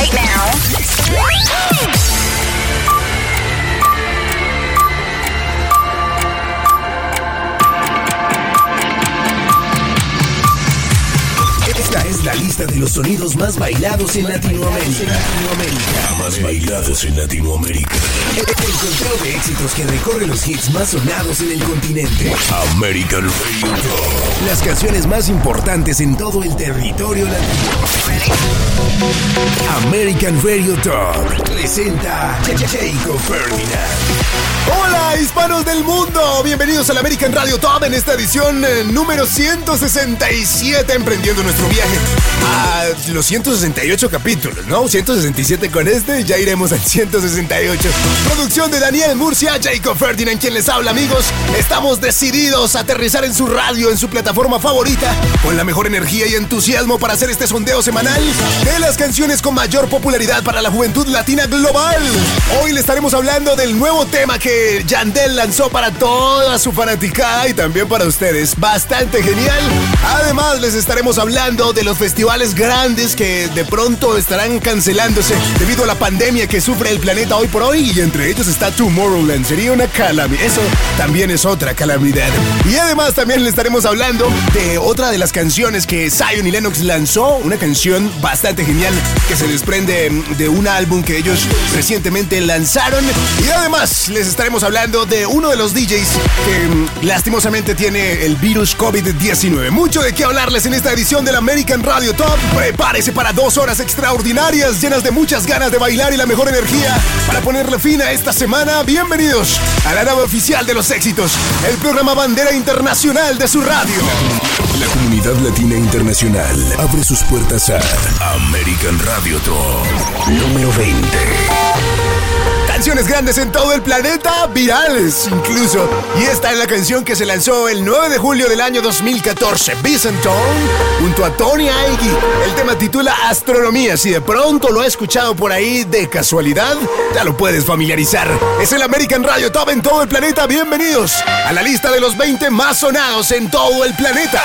right now. Lista de los sonidos más bailados en Latinoamérica. Más bailados en Latinoamérica. El conteo de éxitos que recorre los hits más sonados en el continente. American Radio Top. Las canciones más importantes en todo el territorio latino. American Radio Top presenta Jacob Ferdinand. Hola hispanos del mundo, bienvenidos al American Radio Top en esta edición eh, número 167 emprendiendo nuestro viaje a los 168 capítulos, ¿no? 167 con este, ya iremos al 168. Producción de Daniel Murcia, Jacob Ferdinand quien les habla amigos. Estamos decididos a aterrizar en su radio, en su plataforma favorita, con la mejor energía y entusiasmo para hacer este sondeo semanal de las canciones con mayor popularidad para la juventud latina global. Hoy le estaremos hablando del nuevo tema que Yandel lanzó para toda su fanaticada y también para ustedes. Bastante genial. Además, les estaremos hablando de los festivales grandes que de pronto estarán cancelándose debido a la pandemia que sufre el planeta hoy por hoy y entre ellos está Tomorrowland. Sería una calamidad. Eso también es otra calamidad. Y además también le estaremos hablando de otra de las canciones que Zion y Lennox lanzó, una canción bastante genial que se desprende de un álbum que ellos recientemente lanzaron. Y además les estaremos hablando de uno de los DJs que mm, lastimosamente tiene el virus COVID-19. Mucho de qué hablarles en esta edición del American Radio Prepárese para dos horas extraordinarias llenas de muchas ganas de bailar y la mejor energía para ponerle fin a esta semana. Bienvenidos a la nave oficial de los éxitos, el programa bandera internacional de su radio. La comunidad latina internacional abre sus puertas a American Radio Top. Número 20. Canciones grandes en todo el planeta, virales incluso. Y esta es la canción que se lanzó el 9 de julio del año 2014, Bicenton, junto a Tony Aigui. El tema titula Astronomía. Si de pronto lo ha escuchado por ahí de casualidad, ya lo puedes familiarizar. Es el American Radio Top en todo el planeta. Bienvenidos a la lista de los 20 más sonados en todo el planeta.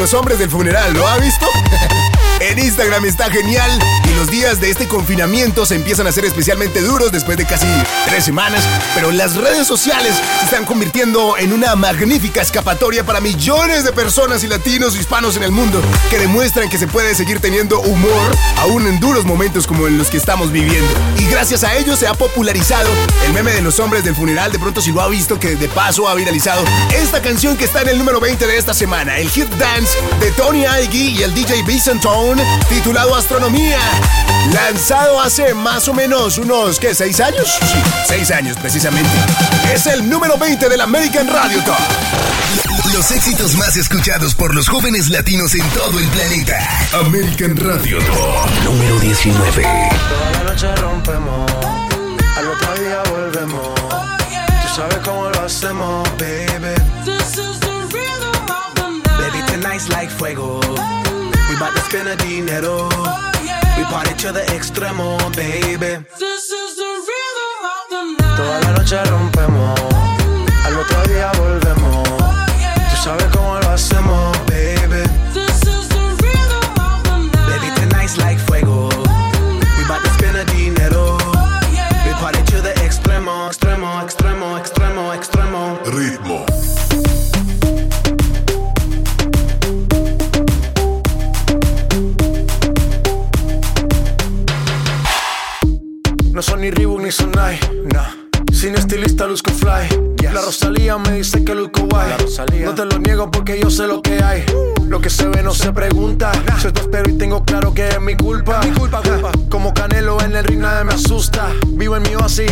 Los hombres del funeral, ¿lo ha visto? En Instagram está genial de este confinamiento se empiezan a ser especialmente duros después de casi tres semanas, pero las redes sociales se están convirtiendo en una magnífica escapatoria para millones de personas y latinos y hispanos en el mundo que demuestran que se puede seguir teniendo humor aún en duros momentos como en los que estamos viviendo. Y gracias a ello se ha popularizado el meme de los hombres del funeral. De pronto si lo ha visto que de paso ha viralizado esta canción que está en el número 20 de esta semana, el hit dance de Tony Aigui y el DJ Vincent Tone, titulado Astronomía, lanzado hace más o menos unos, ¿qué? ¿Seis años? Sí, seis años precisamente. Es el número 20 del American Radio Top. Los éxitos más escuchados por los jóvenes latinos en todo el planeta. American Radio Top. Número 19. Toda la noche rompemos, al otro día volvemos. Tú sabes cómo lo hacemos, baby. This is the rhythm of the night. Baby, tonight's like fuego. We bout to spend a dinero. We party to the extremo, baby. This is the rhythm of the night. Toda la noche rompemos, al otro día volvemos. Tú sabes cómo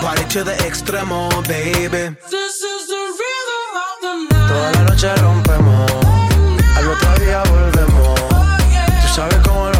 Party to the extremo, baby. This is the rhythm of the night. Toda la noche rompemos, al otro día volvemos. Tú sabes cómo lo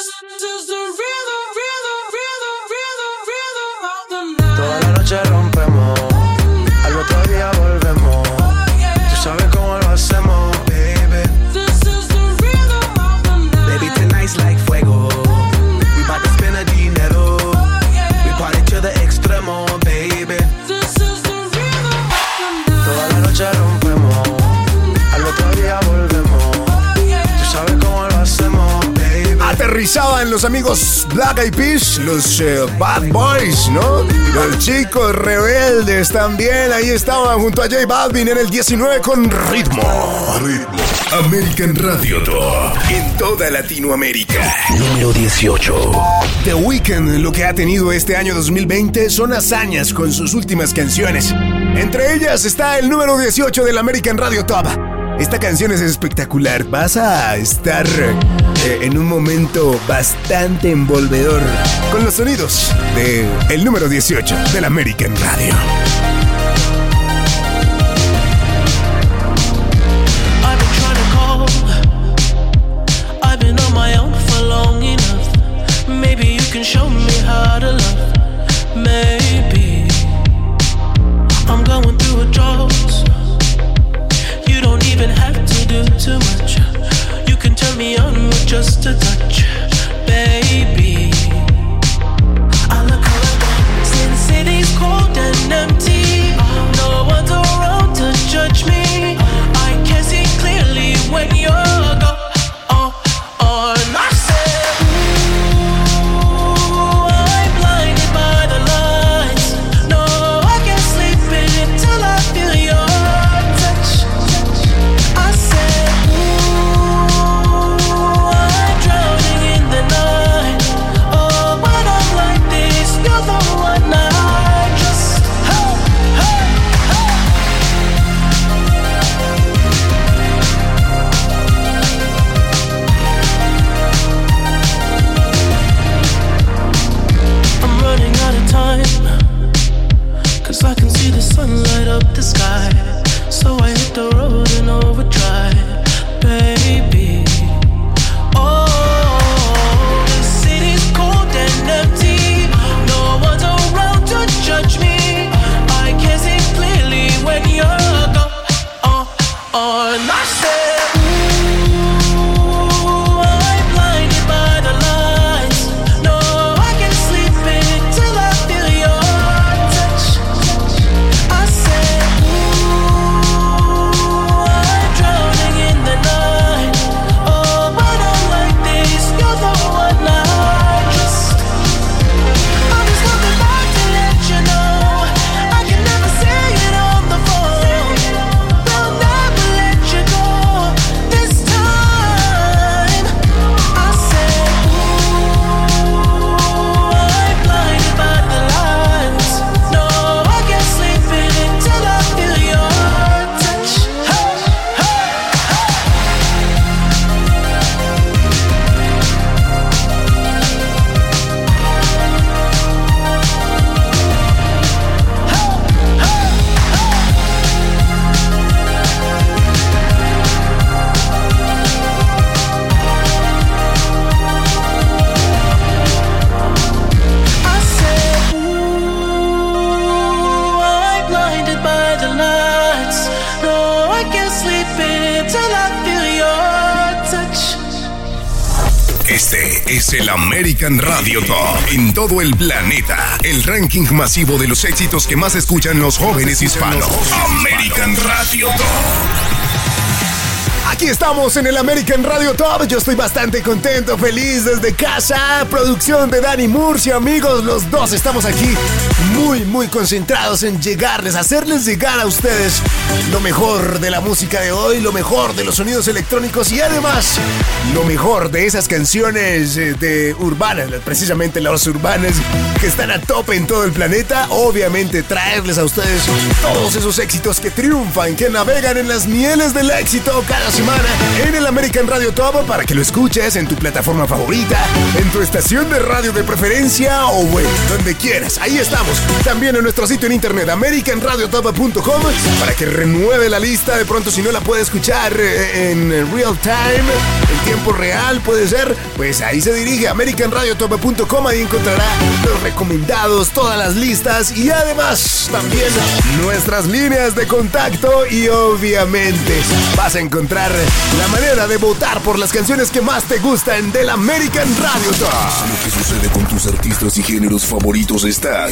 Los amigos Black Eyed Peas, los eh, Bad Boys, ¿no? Los chicos rebeldes también. Ahí estaban junto a J Balvin en el 19 con ritmo. Ritmo. American Radio Top. En toda Latinoamérica. Número 18. The Weeknd lo que ha tenido este año 2020 son hazañas con sus últimas canciones. Entre ellas está el número 18 del American Radio Top. Esta canción es espectacular. Vas a estar eh, en un momento bastante envolvedor con los sonidos de el número 18 del American Radio. just a touch, baby. I'm cold and empty. Todo el planeta, el ranking masivo de los éxitos que más escuchan los jóvenes hispanos. American Radio Top. Aquí estamos en el American Radio Top. Yo estoy bastante contento, feliz desde casa. Producción de Danny Murcia, amigos, los dos estamos aquí muy, muy concentrados en llegarles, hacerles llegar a ustedes lo mejor de la música de hoy, lo mejor de los sonidos electrónicos y además lo mejor de esas canciones eh, de urbanas, precisamente las urbanas que están a tope en todo el planeta. Obviamente traerles a ustedes todos esos éxitos que triunfan, que navegan en las mieles del éxito cada semana en el American Radio Top para que lo escuches en tu plataforma favorita, en tu estación de radio de preferencia o bueno, donde quieras. Ahí estamos. También en nuestro sitio en internet americanradiotop.com para que renueve la lista. De pronto si no la puede escuchar eh, en real time, tiempo real puede ser, pues ahí se dirige a americanradiotop.com. Ahí encontrará los recomendados, todas las listas y además también nuestras líneas de contacto y obviamente vas a encontrar la manera de votar por las canciones que más te gustan del American Radio Top. Lo que sucede con tus artistas y géneros favoritos está.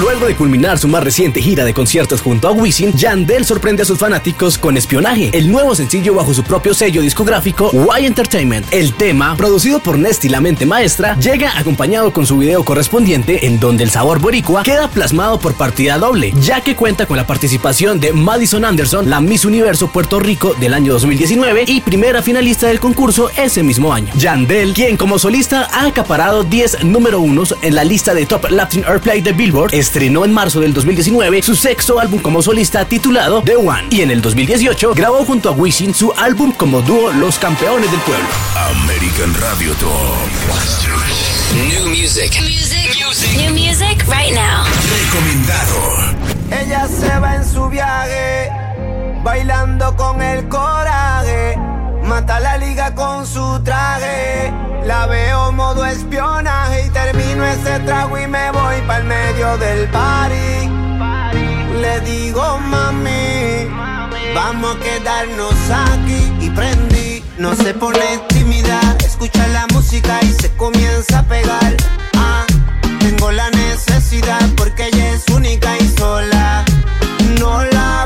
Luego de culminar su más reciente gira de conciertos junto a Wisin, Yandel sorprende a sus fanáticos con Espionaje, el nuevo sencillo bajo su propio sello discográfico Y Entertainment. El tema, producido por Nesty La Mente Maestra, llega acompañado con su video correspondiente en donde el sabor boricua queda plasmado por partida doble, ya que cuenta con la participación de Madison Anderson, la Miss Universo Puerto Rico del año 2019 y primera finalista del concurso ese mismo año. Yandel, quien como solista ha acaparado 10 número unos en la lista de Top Latin Airplay de Billboard, estrenó en marzo del 2019 su sexto álbum como solista titulado The One y en el 2018 grabó junto a Wisin su álbum como dúo Los Campeones del Pueblo. American Radio Top. New music. Music. New music right now. Recomendado. Ella se va en su viaje, bailando con el coraje. Mata la liga con su traje. La veo modo espionaje y termino ese trago y me voy para el medio del party. Le digo mami, vamos a quedarnos aquí y prendí. No se pone tímida, escucha la música y se comienza a pegar. Ah, tengo la necesidad porque ella es única y sola. No la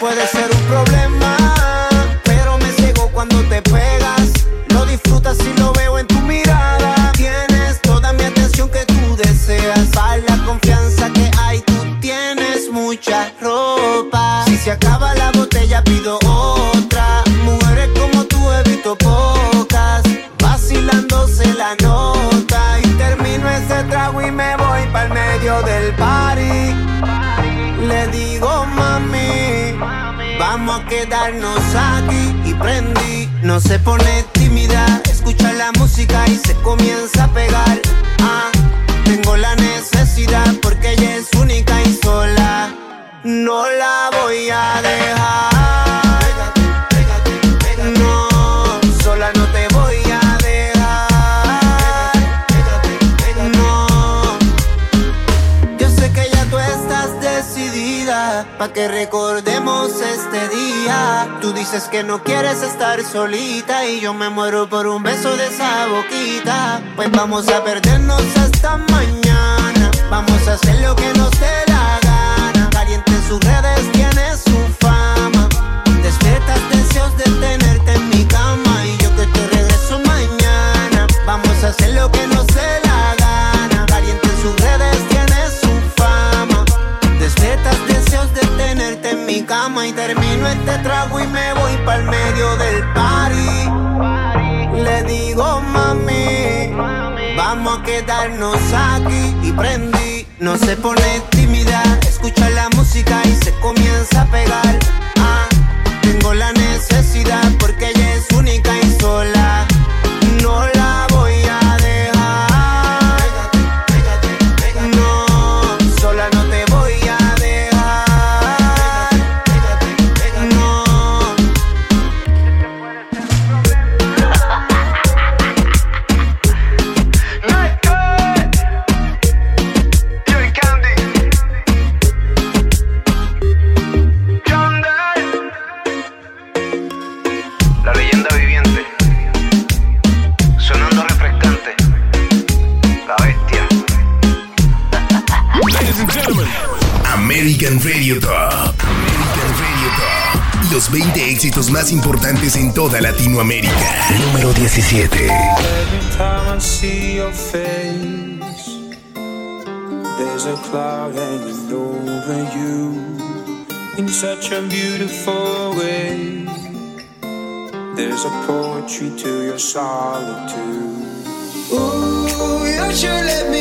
puede ser un problema, pero me ciego cuando te pegas. Lo disfrutas si lo veo en tu mirada. Tienes toda mi atención que tú deseas. Para la confianza que hay, tú tienes mucha ropa. Si se acaba la botella, pido otra. Mujeres como tú he visto pocas. Vacilándose la nota. Y termino ese trago y me voy para el medio del party. Vamos a quedarnos aquí y prendí. No se pone tímida, escucha la música y se comienza a pegar. Ah, tengo la necesidad porque ella es única y sola. No la voy a dejar. Pa' que recordemos este día. Tú dices que no quieres estar solita y yo me muero por un beso de esa boquita. Pues vamos a perdernos hasta mañana. Vamos a hacer lo que nos dé la gana. Caliente en sus redes tiene su fama. Despiertas deseos de tenerte en mi cama y yo que te regreso mañana. Vamos a hacer lo que nos dé la y termino este trago y me voy para el medio del party. Le digo mami, vamos a quedarnos aquí y prendí. No se pone tímida, escucha la música y se comienza a pegar. Such a beautiful way. There's a poetry to your solitude. Ooh, you should let me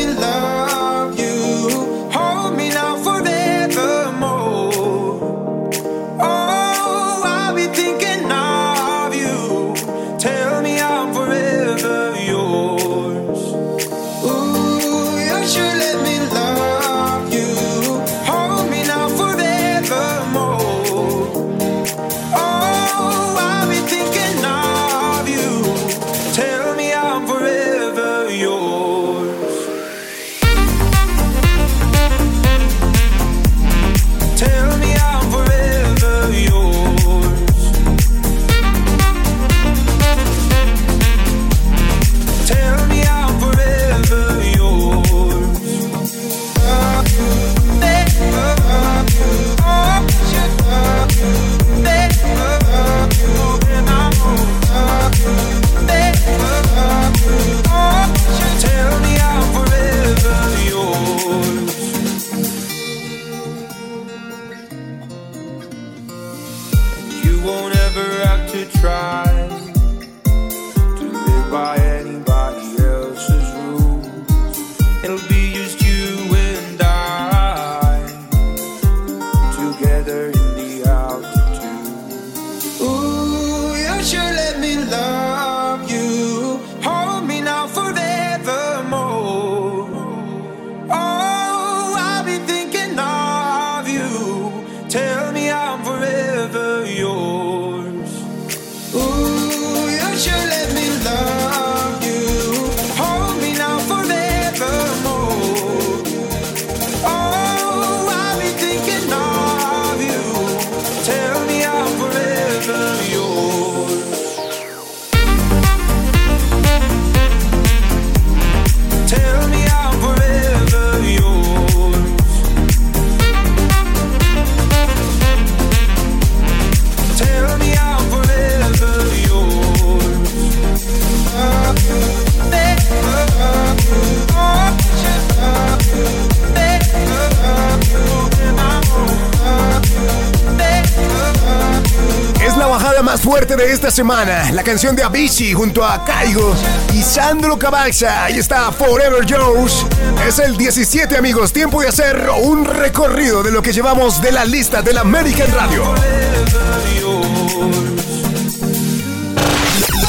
fuerte de esta semana. La canción de Avicii junto a Caigo y Sandro Cavazza. Ahí está Forever Jones. Es el 17, amigos. Tiempo de hacer un recorrido de lo que llevamos de la lista del American Radio.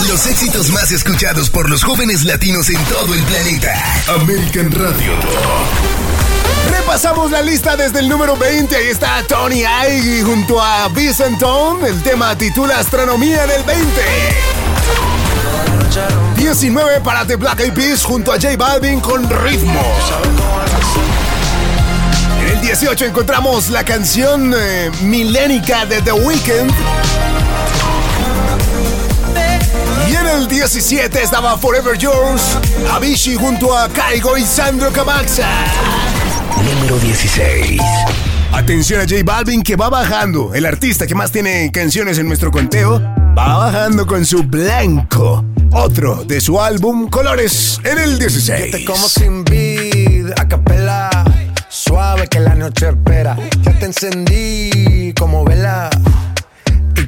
Los éxitos más escuchados por los jóvenes latinos en todo el planeta. American Radio. Repasamos la lista desde el número 20. Ahí está Tony Aigui junto a Vicenton. El tema titula Astronomía del 20. 19 para The Black Eyed Peas junto a J Balvin con Ritmo. En el 18 encontramos la canción eh, Milénica de The Weeknd. Y en el 17 estaba Forever Yours, Avicii junto a Kaigo y Sandro Camaxa. Número 16. Atención a J Balvin que va bajando. El artista que más tiene canciones en nuestro conteo va bajando con su Blanco. Otro de su álbum Colores en el 16. Te como sin vid, a capela. Suave que la noche espera. Ya te encendí como vela.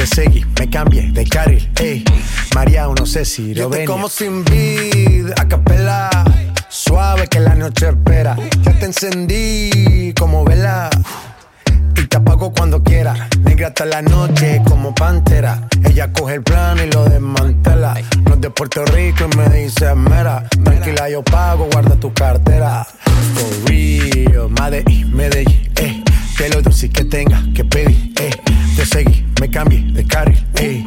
Te seguí, me cambié de carril, eh. María, no sé si lo venir. como sin vid, a capela. Suave que la noche espera. Ya te encendí como vela. Y te apago cuando quiera. Negra hasta la noche como pantera. Ella coge el plano y lo desmantela. No es de Puerto Rico y me dice mera. Tranquila, yo pago, guarda tu cartera. For real, Medellín, Medellín, eh. Que lo dulce que tenga que pedir, eh. Te seguí, me cambié de carril, ey.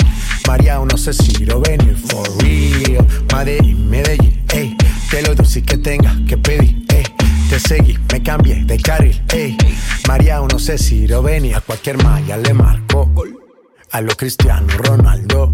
María, no sé si lo venir for real. Madrid, Medellín, ey. Te lo si que tenga que pedir, ey. Te seguí, me cambié de carril, ey. María, no sé si lo venir. A cualquier malla le marco. A lo Cristiano Ronaldo.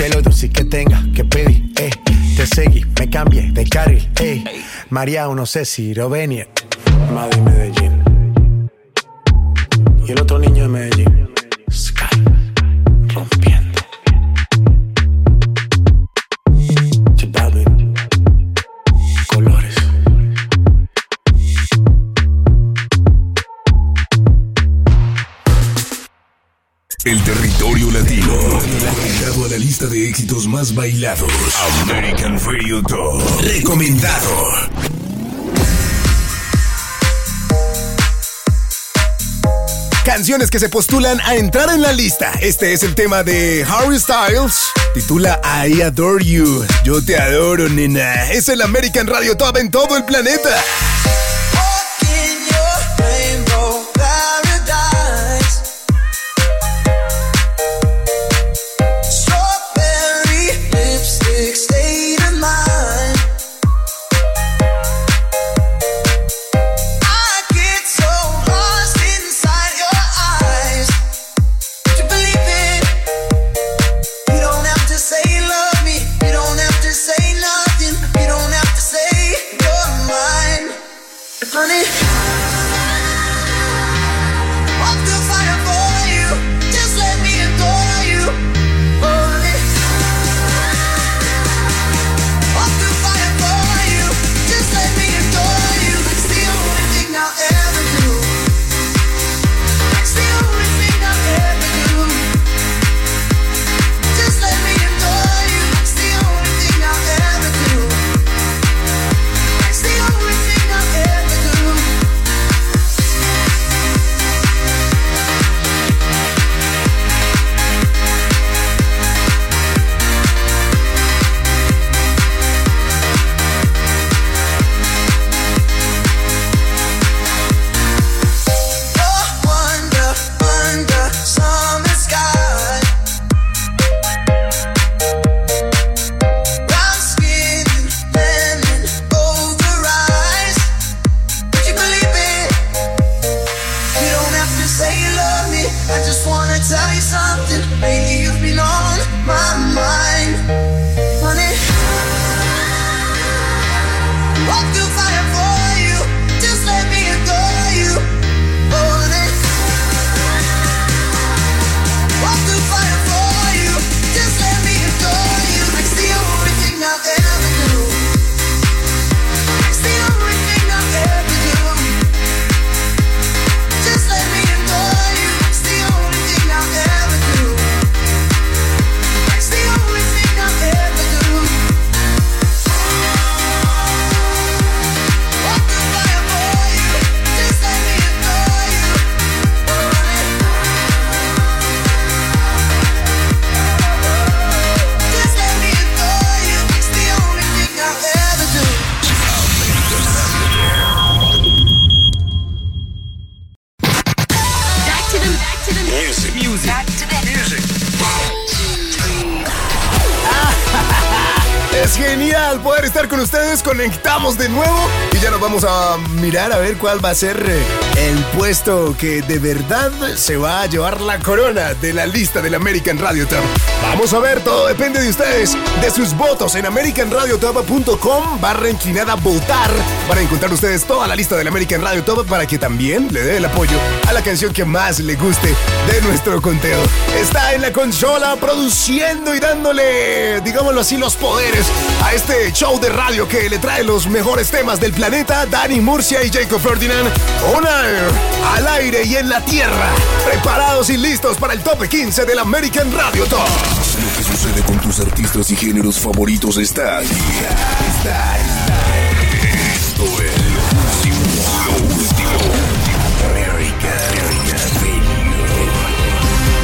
Te lo doy si que tenga que pedir, eh. Te seguí, me cambié de carril, ey. María, no sé si lo venía. Madrid, Medellín. Y el otro niño de Medellín. Sky. Rompiendo. El territorio latino. Agregado a la lista de éxitos más bailados. American Radio Top. Recomendado. Canciones que se postulan a entrar en la lista. Este es el tema de Harry Styles. Titula I Adore You. Yo te adoro, nena. Es el American Radio Top en todo el planeta. Cuál va a ser eh, el puesto que de verdad se va a llevar la corona de la lista del American Radio Top. Vamos a ver, todo depende de ustedes, de sus votos en americanradiotop.com barra inclinada votar para encontrar ustedes toda la lista del American Radio Top para que también le dé el apoyo a la canción que más le guste de nuestro conteo. Está en la consola produciendo y dándole, digámoslo así, los poderes a este show de radio que le trae los mejores temas del planeta, Dani Murcia y Jacob Ferdinand. On air, al aire y en la tierra. Preparados y listos para el top 15 del American Radio Top. Lo que sucede con tus artistas y géneros favoritos está aquí. Está,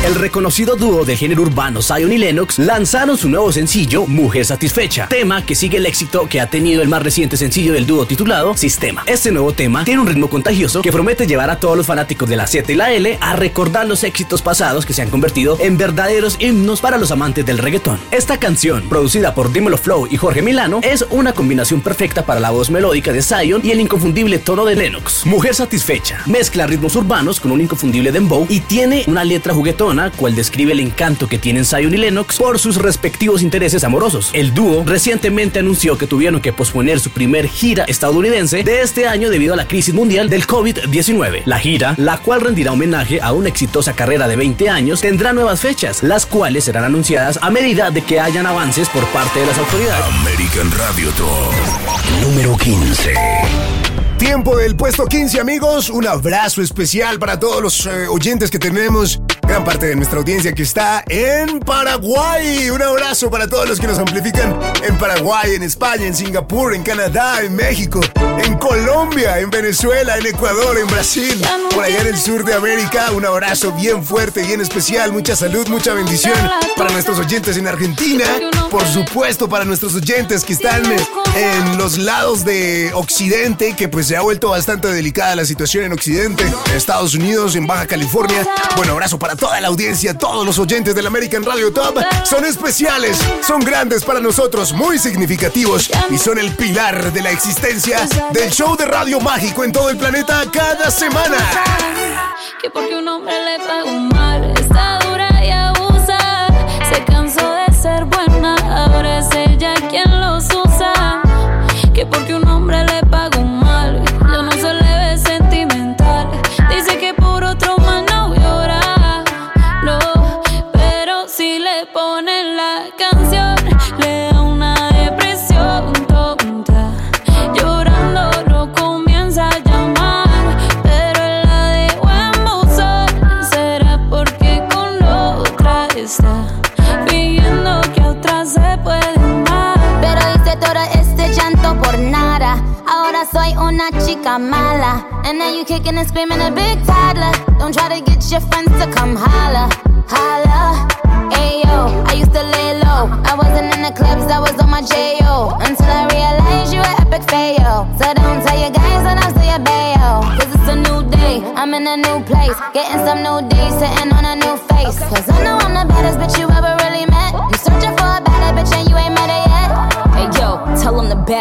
El reconocido dúo de género urbano Zion y Lennox lanzaron su nuevo sencillo Mujer Satisfecha, tema que sigue el éxito que ha tenido el más reciente sencillo del dúo titulado Sistema. Este nuevo tema tiene un ritmo contagioso que promete llevar a todos los fanáticos de la Z y la L a recordar los éxitos pasados que se han convertido en verdaderos himnos para los amantes del reggaetón. Esta canción, producida por Dímelo Flow y Jorge Milano, es una combinación perfecta para la voz melódica de Zion y el inconfundible tono de Lennox. Mujer Satisfecha mezcla ritmos urbanos con un inconfundible dembow y tiene una letra cual describe el encanto que tienen Zion y Lennox por sus respectivos intereses amorosos. El dúo recientemente anunció que tuvieron que posponer su primer gira estadounidense de este año debido a la crisis mundial del COVID-19. La gira, la cual rendirá homenaje a una exitosa carrera de 20 años, tendrá nuevas fechas, las cuales serán anunciadas a medida de que hayan avances por parte de las autoridades. American Radio Top número 15. Tiempo del puesto 15, amigos. Un abrazo especial para todos los eh, oyentes que tenemos. Gran parte de nuestra audiencia que está en Paraguay. Un abrazo para todos los que nos amplifican en Paraguay, en España, en Singapur, en Canadá, en México, en Colombia, en Venezuela, en Ecuador, en Brasil, por allá en el sur de América. Un abrazo bien fuerte, bien especial. Mucha salud, mucha bendición para nuestros oyentes en Argentina. Por supuesto, para nuestros oyentes que están en los lados de Occidente, que pues se ha vuelto bastante delicada la situación en Occidente, en Estados Unidos, en Baja California. Bueno, abrazo para toda la audiencia, todos los oyentes del American Radio Top. Son especiales, son grandes para nosotros, muy significativos y son el pilar de la existencia del show de radio mágico en todo el planeta cada semana. Que porque un hombre le paga un mal, está dura y abusa. Se cansó buena, ahora es ella quien una chica mala. And now you kicking and screaming a big toddler. Don't try to get your friends to come holla. Holla. Ayo, I used to lay low. I wasn't in the clubs, I was on my J.O. Until I realized you were epic fail. So don't tell your guys that I'm still your bayo. Cause it's a new day, I'm in a new place. Getting some new days, sitting on a new face. Cause I know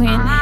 Queen.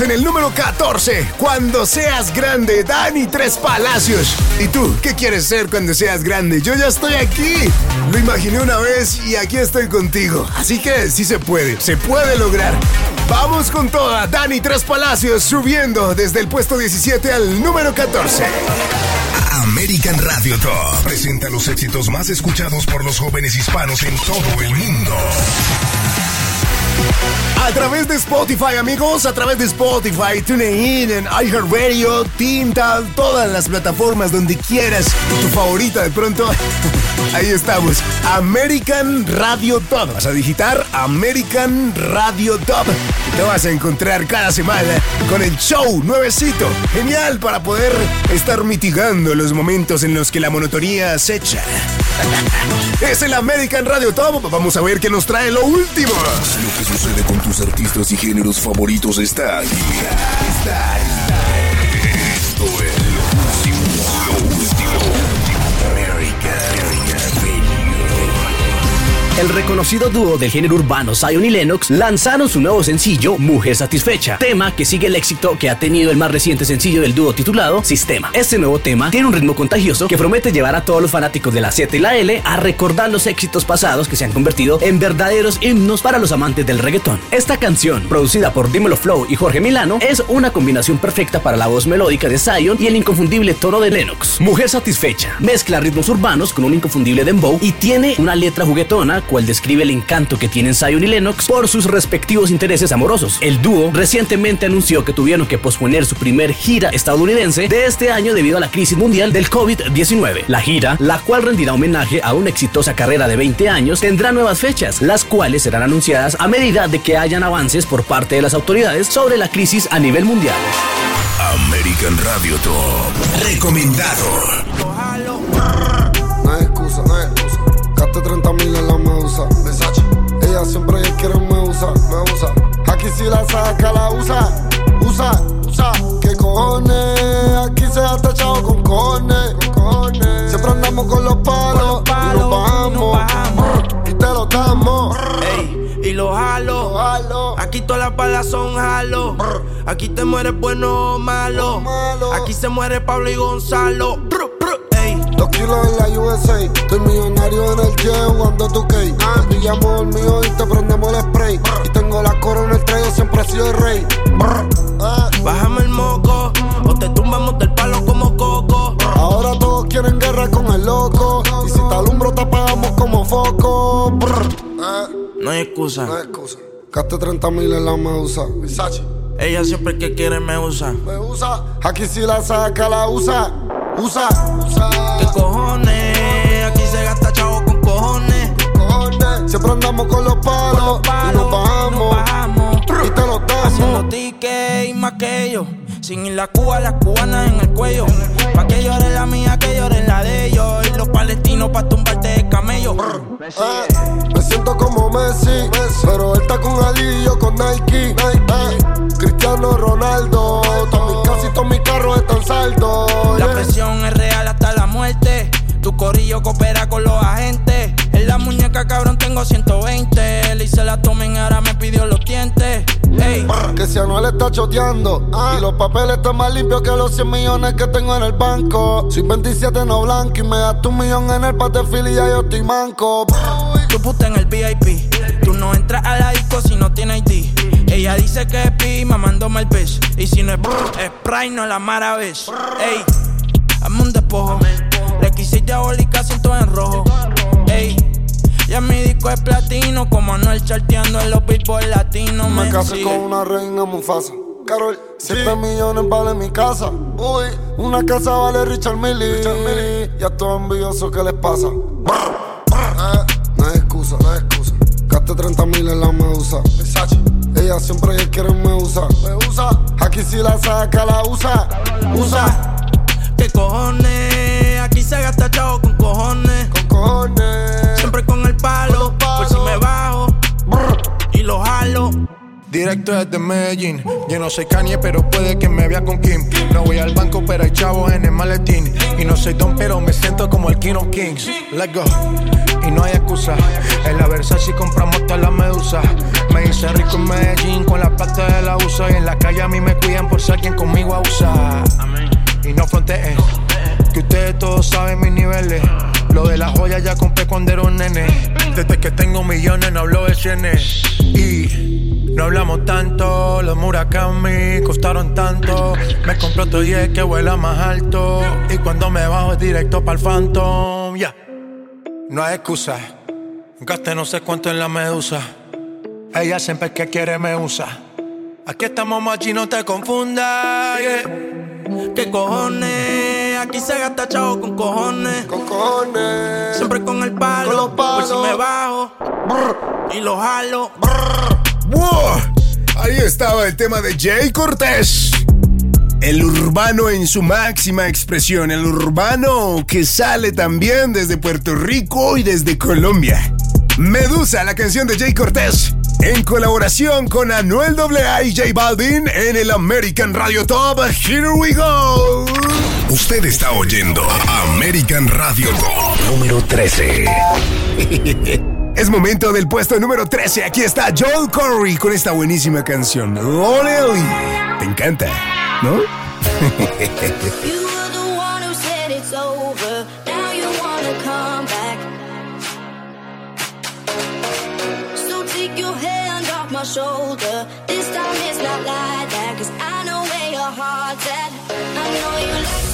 En el número 14, cuando seas grande, Dani Tres Palacios. ¿Y tú, qué quieres ser cuando seas grande? Yo ya estoy aquí. Lo imaginé una vez y aquí estoy contigo. Así que sí se puede, se puede lograr. Vamos con toda, Dani Tres Palacios subiendo desde el puesto 17 al número 14. American Radio Top presenta los éxitos más escuchados por los jóvenes hispanos en todo el mundo. A través de Spotify, amigos, a través de Spotify, TuneIn, en iHeartRadio, Tintal, todas las plataformas donde quieras, tu favorita de pronto. Ahí estamos, American Radio Top. Vas a digitar American Radio Top. Te vas a encontrar cada semana con el show nuevecito. Genial para poder estar mitigando los momentos en los que la monotonía acecha. Es el American Radio Top. Vamos a ver qué nos trae lo último. Lo que sucede con tus artistas y géneros favoritos está aquí. Está, está. El reconocido dúo del género urbano Zion y Lennox lanzaron su nuevo sencillo Mujer Satisfecha, tema que sigue el éxito que ha tenido el más reciente sencillo del dúo titulado Sistema. Este nuevo tema tiene un ritmo contagioso que promete llevar a todos los fanáticos de la Z y la L a recordar los éxitos pasados que se han convertido en verdaderos himnos para los amantes del reggaetón. Esta canción, producida por Dímelo Flow y Jorge Milano, es una combinación perfecta para la voz melódica de Zion y el inconfundible tono de Lennox. Mujer Satisfecha mezcla ritmos urbanos con un inconfundible dembow y tiene una letra juguetona cual describe el encanto que tienen Zion y Lennox por sus respectivos intereses amorosos. El dúo recientemente anunció que tuvieron que posponer su primer gira estadounidense de este año debido a la crisis mundial del COVID-19. La gira, la cual rendirá homenaje a una exitosa carrera de 20 años, tendrá nuevas fechas, las cuales serán anunciadas a medida de que hayan avances por parte de las autoridades sobre la crisis a nivel mundial. American Radio Top. Recomendado. No hay excusa, no hay excusa. Gaste 30 mil en la medusa. Ella siempre quiere me usa, me usa. Aquí si la saca, la usa. Usa, usa. ¿Qué cojones? Aquí se ha tachado con cojones. Siempre andamos con los palos. y nos bajamos. Y te lo damos. Ey, y lo jalo. Aquí todas las balas son jalo. Aquí te mueres bueno o malo. Aquí se muere Pablo y Gonzalo. Brr, brr, ey. Dos kilos en la USA. Estoy millonario en el jet jugando tu cake. Ah. Pillamos el mío y te prendemos el spray. Y tengo la corona, el trago, siempre he sido el rey. Ah. Bájame el moco, o te tumbamos del palo como coco. Ahora todos quieren guerra con el loco. Y si te alumbro, te apagamos como foco. No hay excusa. No hay excusa. Gaste 30 mil en la medusa. Ella siempre que quiere me usa. Me usa. Aquí si la saca, la usa. Usa. Usa. ¿Qué cojones? Aquí se gasta chavo con cojones. Cojones. Siempre andamos con los palos. y nos bajamos. Y te los damos. Haciendo tickets y más que ellos. Sin ir la Cuba, las cubanas en el cuello. Pa' que llore la mía, que llore la de ellos. Y los palestinos pa' tumbarte de camello. Eh, me siento como Messi, pero él está con Ali y yo con Nike. Eh, Cristiano Ronaldo, mis casi todos mis carros están saldos. La yeah. presión es real hasta la muerte. Tu corillo coopera con los agentes. En la muñeca, cabrón, tengo 120. Le hice la tomen, ahora me pidió los dientes. Ey. Que si Anuel está choteando Y los papeles están más limpios que los 100 millones que tengo en el banco Soy 27 no blanco y me gasto un millón en el pate y ya yo estoy manco Tu puta en el VIP. Tú no entras a la disco si no tienes ID. Ella dice que es pi, mamándome el pez. Y si no es brr, es Sprite, no la maravilla. Ey, hazme un despojo. Le quise diabólica, siento en rojo. Ey, ya mi disco es platino. Como Anuel charteando en los billboard latinos. Me Me casé sigue. con una reina Mufasa Carol, 7 millones vale mi casa Uy, una casa vale Richard Millie Y a todos envidiosos, ¿qué les pasa? Eh, no hay excusa, no hay excusa Gaste 30 mil en la medusa Versace. Ella siempre quiere me usa Me usa Aquí si la saca, la usa Usa ¿Qué cojones? Aquí se gasta chavo con cojones. Con cojones. Siempre con el palo. Por si me bajo. Y lo jalo. Directo desde Medellín. Yo no soy Kanye, pero puede que me vea con Kim. No voy al banco, pero hay chavos en el maletín. Y no soy Don, pero me siento como el King of Kings. Let's go. Y no hay excusa. En la Versace compramos toda la medusa. Me hice rico en Medellín con la plata de la USA. Y en la calle a mí me cuidan por ser quien conmigo abusa. Y no fronteen. Que ustedes todos saben mis niveles. Lo de las joyas ya compré cuando era un nene. Desde que tengo millones no hablo de cienes. Y no hablamos tanto. Los Murakami costaron tanto. Me compré otro 10 que vuela más alto. Y cuando me bajo es directo para el Phantom. Ya. No hay excusa. Gasté no sé cuánto en la medusa. Ella siempre que quiere me usa. Aquí estamos machi, no te confundas. yeah. ¿Qué cojones? Aquí se gasta chavo con cojones. Con cojones. Siempre con el palo. Con los palos. Por si me bajo. Y lo jalo. ¡Wow! Ahí estaba el tema de Jay Cortés. El urbano en su máxima expresión, el urbano que sale también desde Puerto Rico y desde Colombia. Medusa, la canción de Jay Cortés, en colaboración con Anuel AA y J Balvin en el American Radio Top. Here we go. Usted está oyendo American Radio Top número 13. Es momento del puesto número 13. Aquí está Joel Corey con esta buenísima canción. Lonely. Te encanta, ¿no? shoulder. This time it's not like that. Cause I know where your heart's at. I know you like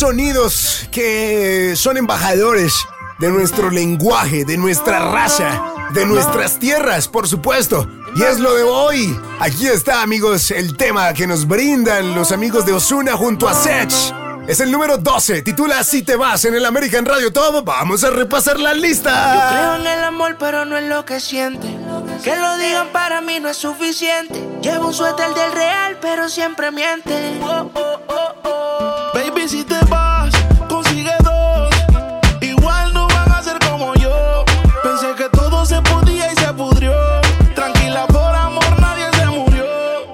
sonidos que son embajadores de nuestro lenguaje, de nuestra raza, de nuestras tierras, por supuesto. Y es lo de hoy. Aquí está, amigos, el tema que nos brindan los amigos de Osuna junto a Sech. Es el número 12, titula Si te vas en el American Radio Top. Vamos a repasar la Yo lista. creo en el amor, pero no en lo que siente. Que lo digan para mí no es suficiente. Llevo un suéter del real, pero siempre miente. Oh, oh, oh, si te vas, consigue dos. Igual no van a ser como yo. Pensé que todo se podía y se pudrió. Tranquila, por amor nadie se murió.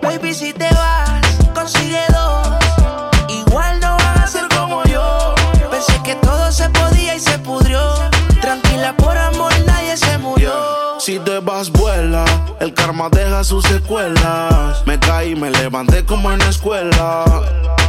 Baby, si te vas, consigue dos. Igual no van a ser como yo. Pensé que todo se podía y se pudrió. Tranquila, por amor nadie se murió. Si te vas, vuela. El karma deja sus secuelas. Me caí, me levanté como en la escuela.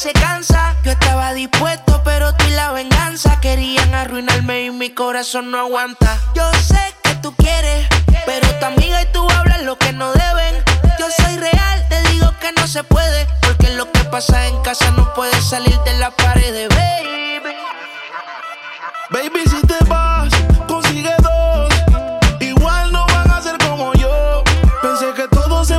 se cansa. Yo estaba dispuesto, pero tú y la venganza querían arruinarme y mi corazón no aguanta. Yo sé que tú quieres, pero tu amiga y tú hablan lo que no deben. Yo soy real, te digo que no se puede, porque lo que pasa en casa no puede salir de la pared, baby. Baby, si te vas, consigue dos. Igual no van a ser como yo. Pensé que todo se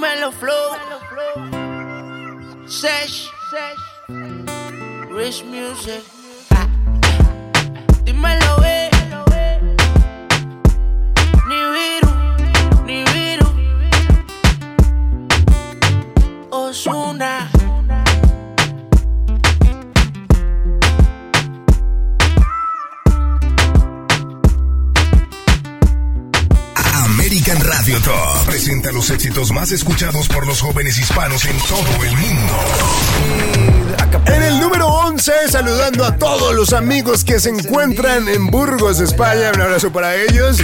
dímelo flow. Sesh, Rich Music. Ah. Dímelo, eh. Ni viru, ni. Osuna. American Radio Top presenta los éxitos más escuchados por los jóvenes hispanos en todo el mundo. En el número 11, saludando a todos los amigos que se encuentran en Burgos, España. Un abrazo para ellos.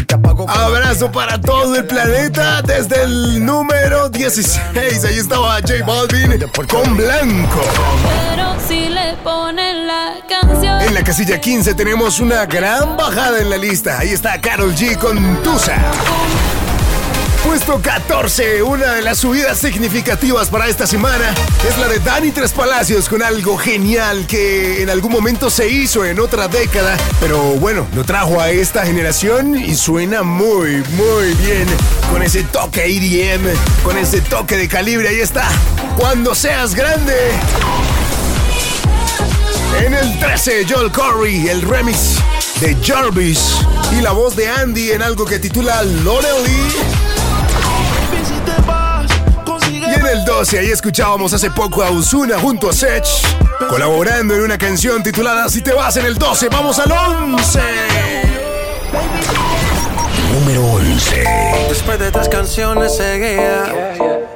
Abrazo para todo el planeta. Desde el número 16, ahí estaba J Balvin con Blanco. Pero si le ponen la canción. En la casilla 15 tenemos una gran bajada en la lista. Ahí está Carol G con Tusa. Puesto 14, una de las subidas significativas para esta semana es la de Dani Tres Palacios con algo genial que en algún momento se hizo en otra década, pero bueno, lo trajo a esta generación y suena muy, muy bien con ese toque EDM, con ese toque de calibre. Ahí está, cuando seas grande. En el 13, Joel Corey, el remix de Jarvis y la voz de Andy en algo que titula Lonely. Y en el 12, ahí escuchábamos hace poco a Uzuna junto a Sech, colaborando en una canción titulada Si te vas en el 12, vamos al 11. Número 11. Después de tres canciones seguía.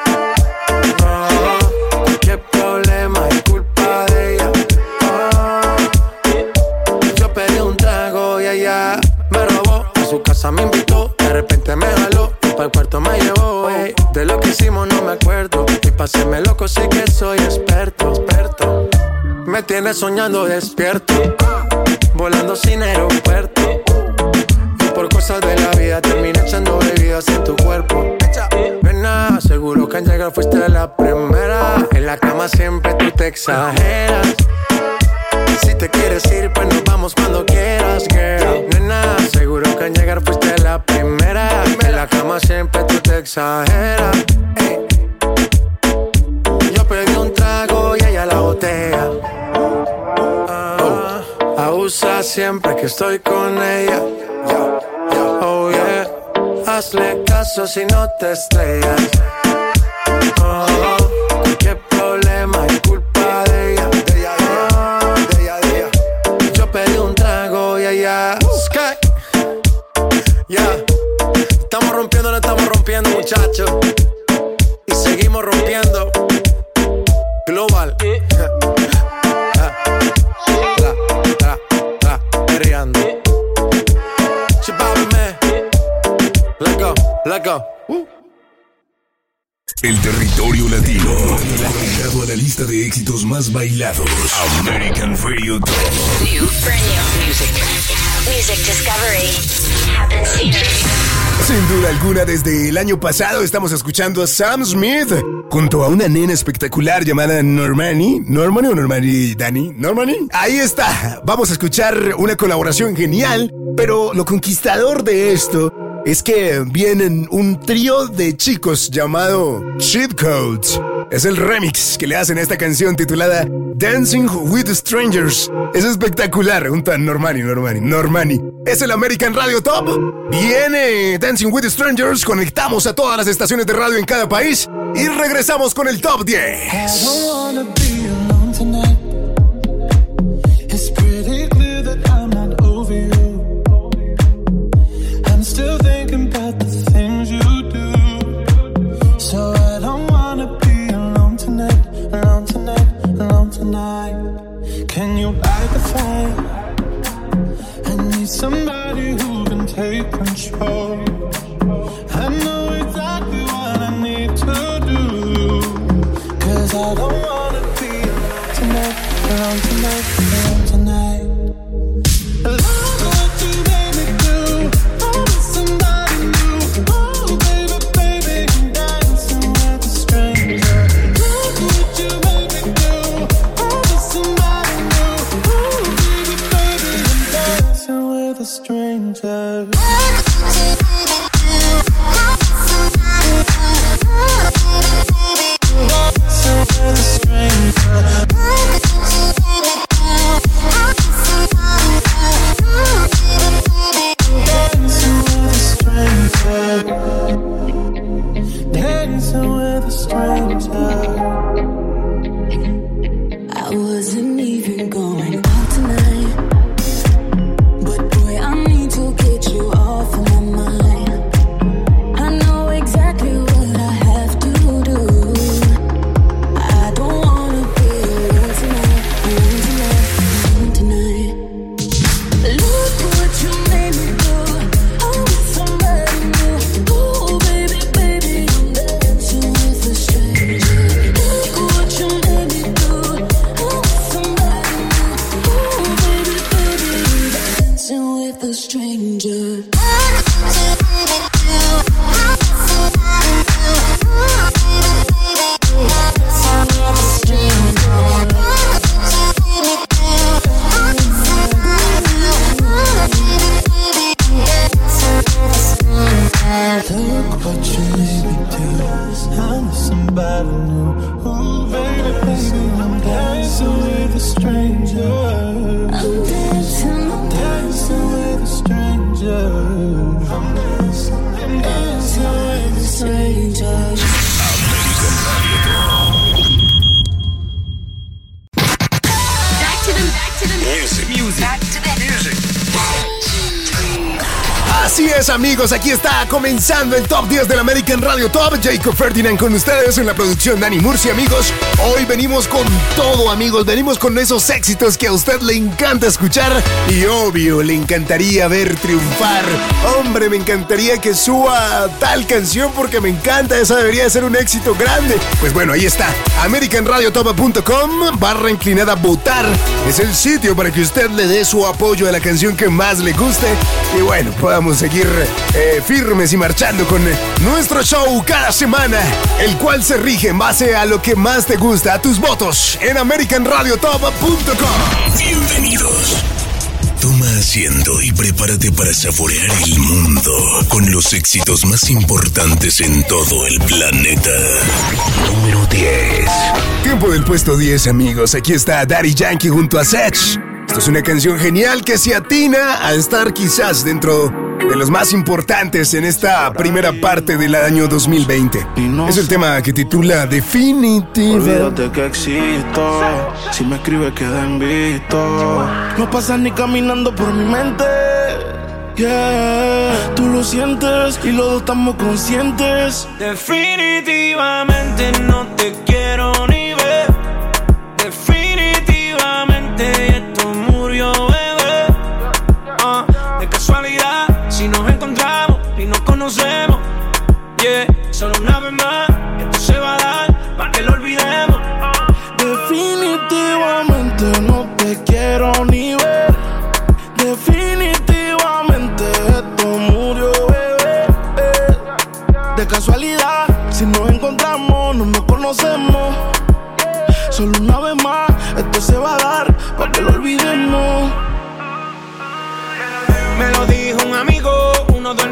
Casa me invitó, de repente me jaló. Y para el cuarto me llevó. ey. De lo que hicimos no me acuerdo. Y pa' hacerme loco sí que soy experto, experto. Me tienes soñando despierto, volando sin aeropuerto. Y por cosas de la vida terminé echando bebidas en tu cuerpo. Nena, seguro que al llegar fuiste la primera. En la cama siempre tú te exageras. Si te quieres ir, pues nos vamos cuando quieras, girl. Nena, Ey. Yo pedí un trago y ella la botella. Ah, abusa siempre que estoy con ella. Oh yeah, hazle caso si no te estrellas. El territorio latino. Agregado a la lista de éxitos más bailados. American Radio Top. New brand new music. Music discovery happens here. Sin duda alguna, desde el año pasado estamos escuchando a Sam Smith junto a una nena espectacular llamada Normani. ¿Normani o Normani, Dani? ¿Normani? Ahí está. Vamos a escuchar una colaboración genial, pero lo conquistador de esto es que vienen un trío de chicos llamado Cheat Codes. Es el remix que le hacen a esta canción titulada Dancing with Strangers. Es espectacular, junto a Normani, Normani, Normani. Es el American Radio Top. Viene Dancing with Strangers. Conectamos a todas las estaciones de radio en cada país y regresamos con el Top 10. Can you light the fire? I need somebody who can take control. I know exactly what I need to do. Cause I don't wanna string. Está comenzando el Top 10 del American Radio Top. Jacob Ferdinand con ustedes en la producción Dani Murci, amigos. Hoy venimos con todo, amigos. Venimos con esos éxitos que a usted le encanta escuchar y obvio, le encantaría ver triunfar. Hombre, me encantaría que suba tal canción porque me encanta. Esa debería de ser un éxito grande. Pues bueno, ahí está. AmericanRadioTop.com barra inclinada votar. Es el sitio para que usted le dé su apoyo a la canción que más le guste. Y bueno, podamos seguir eh, firmes y marchando con nuestro show cada semana, el cual se rige en base a lo que más te gusta, a tus votos en americanradiotop.com. Bienvenidos. Toma asiento y prepárate para saborear el mundo con los éxitos más importantes en todo el planeta. Número 10. Tiempo del puesto 10, amigos. Aquí está Daddy Yankee junto a Sech. Esto es una canción genial que se atina a estar quizás dentro de los más importantes en esta primera parte del año 2020. Es el tema que titula Definitive. Olvídate que existo. Si me escribes queda en visto. No pasas ni caminando por mi mente. Yeah, tú lo sientes y los dos estamos conscientes. Definitivamente no te quiero conocemos. Yeah, solo una vez más, esto se va a dar para que lo olvidemos. Definitivamente no te quiero ni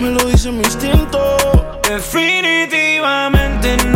me lo dice mi instinto. Definitivamente no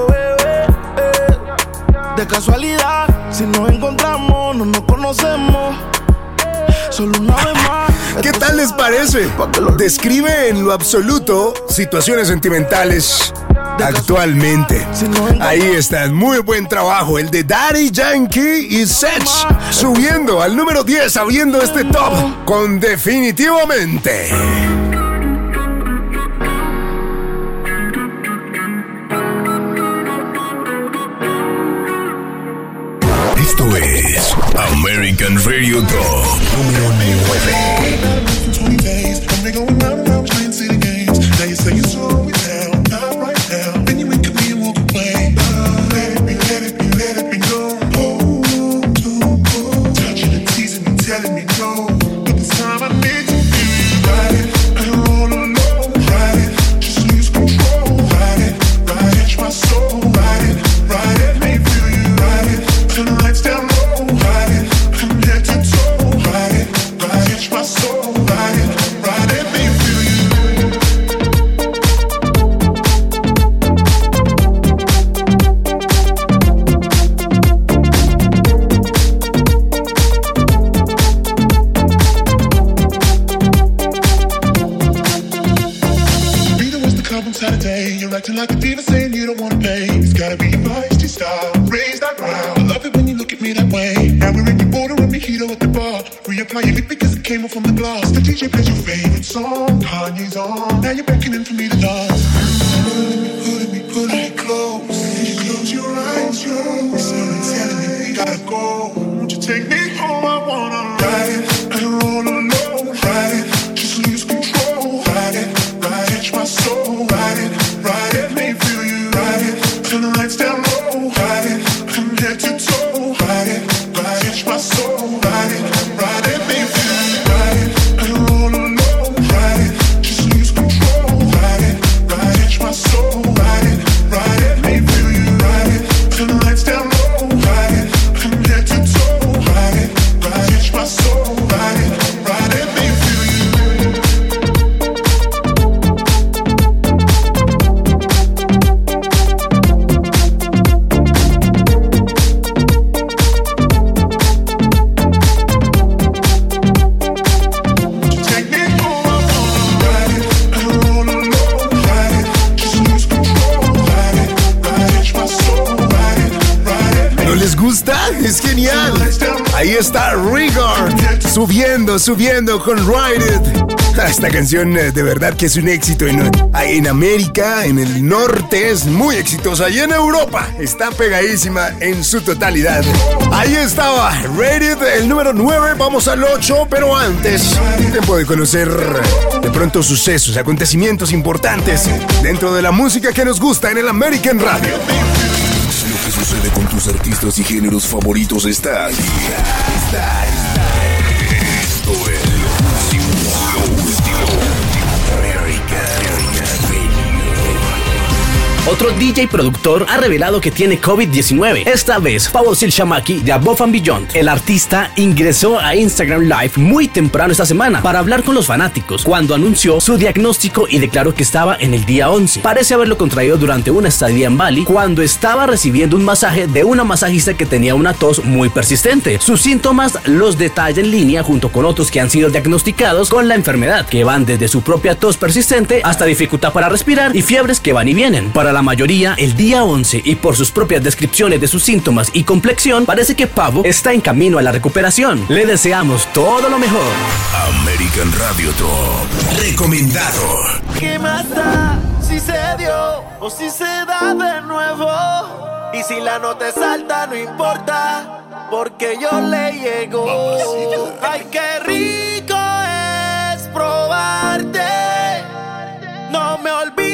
De casualidad, si nos encontramos, no nos conocemos. Solo una vez más. ¿Qué tal les parece? Describe en lo absoluto situaciones sentimentales actualmente. Ahí está, muy buen trabajo. El de Daddy Yankee y Sech subiendo al número 10, abriendo este top con definitivamente. American Radio Top número 9. Subiendo, con Ride It. Esta canción eh, de verdad que es un éxito en, en América, en el norte es muy exitosa y en Europa está pegadísima en su totalidad. Ahí estaba Rated, el número 9, vamos al 8, pero antes tiempo de conocer de pronto sucesos, acontecimientos importantes dentro de la música que nos gusta en el American Radio. Lo que sucede con tus artistas y géneros favoritos está aquí. Está, está. Otro DJ productor ha revelado que tiene COVID-19. Esta vez, Pablo Shamaki de Above and Beyond. El artista ingresó a Instagram Live muy temprano esta semana para hablar con los fanáticos cuando anunció su diagnóstico y declaró que estaba en el día 11. Parece haberlo contraído durante una estadía en Bali cuando estaba recibiendo un masaje de una masajista que tenía una tos muy persistente. Sus síntomas los detalla en línea junto con otros que han sido diagnosticados con la enfermedad, que van desde su propia tos persistente hasta dificultad para respirar y fiebres que van y vienen. La mayoría, el día 11 y por sus propias descripciones de sus síntomas y complexión, parece que Pavo está en camino a la recuperación. Le deseamos todo lo mejor. American Radio Top. Recomendado. ¿Qué más da si se dio o si se da de nuevo? Y si la nota es alta, no importa, porque yo le llego. Ay, qué rico es probarte. No me olvido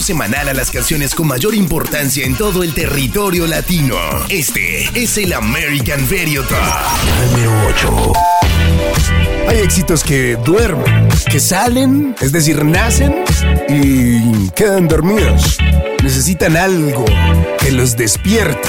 semanal a las canciones con mayor importancia en todo el territorio latino. Este es el American Video Top. Número 8. Hay éxitos que duermen, que salen, es decir, nacen y quedan dormidos. Necesitan algo que los despierte.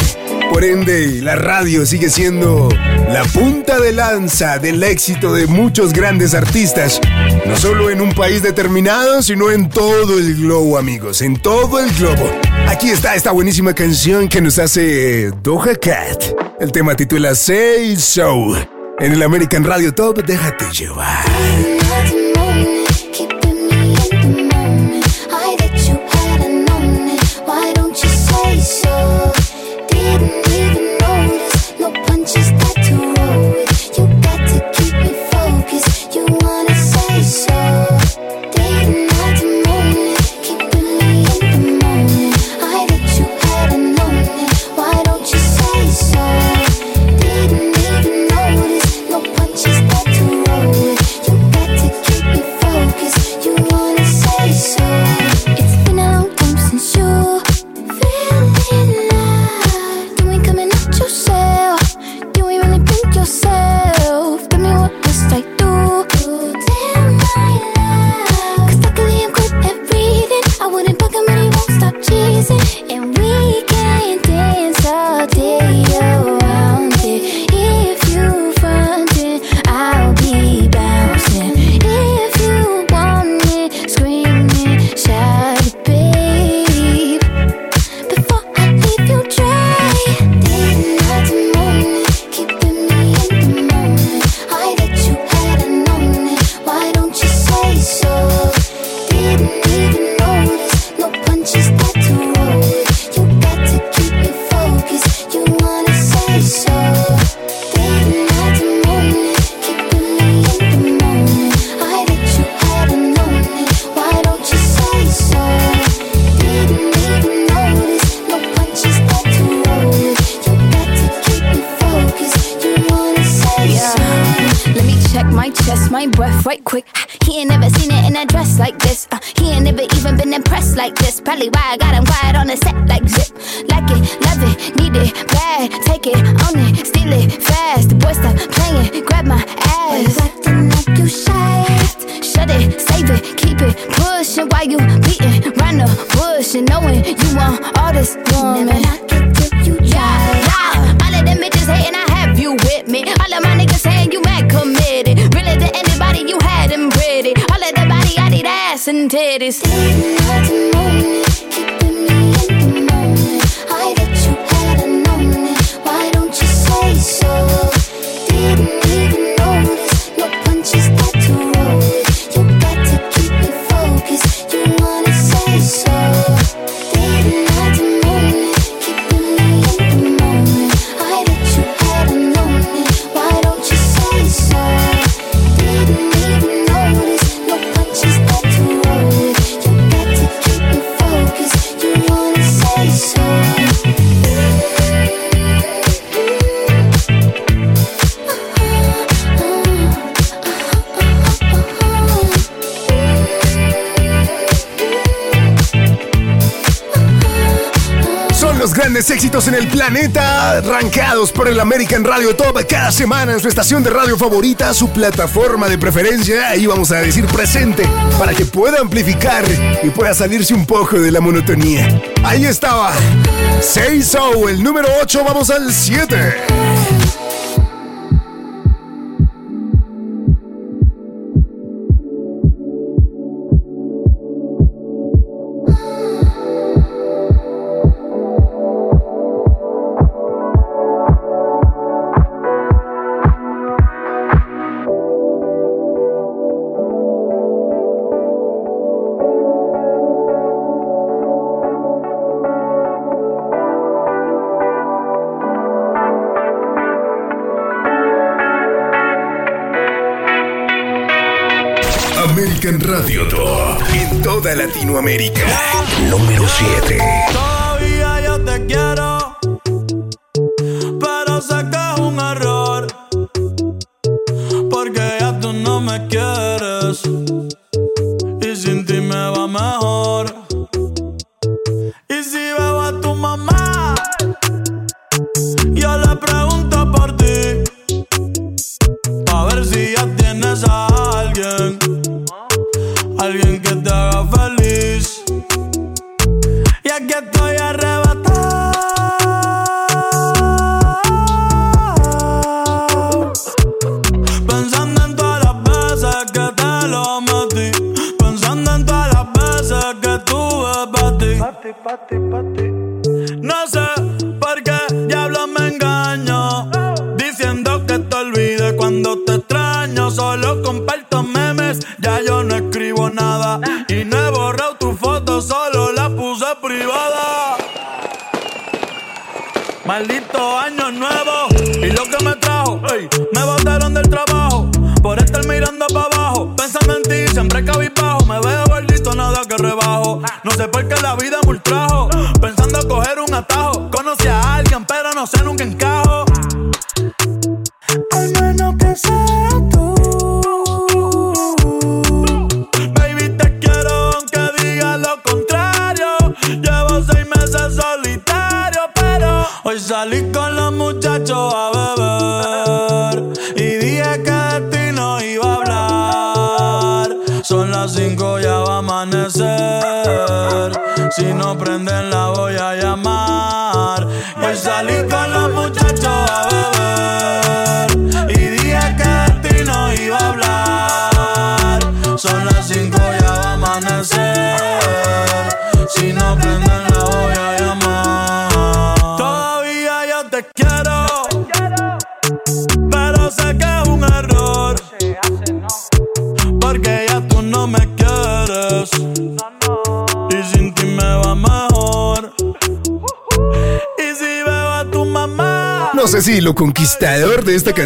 Por ende, la radio sigue siendo la punta de lanza del éxito de muchos grandes artistas no solo en un país determinado, sino en todo el globo, amigos, en todo el globo. Aquí está esta buenísima canción que nos hace eh, Doja Cat. El tema titula Say So. En el American Radio Top, déjate llevar. En su estación de radio favorita, su plataforma de preferencia, ahí vamos a decir presente, para que pueda amplificar y pueda salirse un poco de la monotonía. Ahí estaba, Say So, el número 8, vamos al 7. American Radio Top en toda Latinoamérica. Número 7. Todavía yo te quiero, pero sé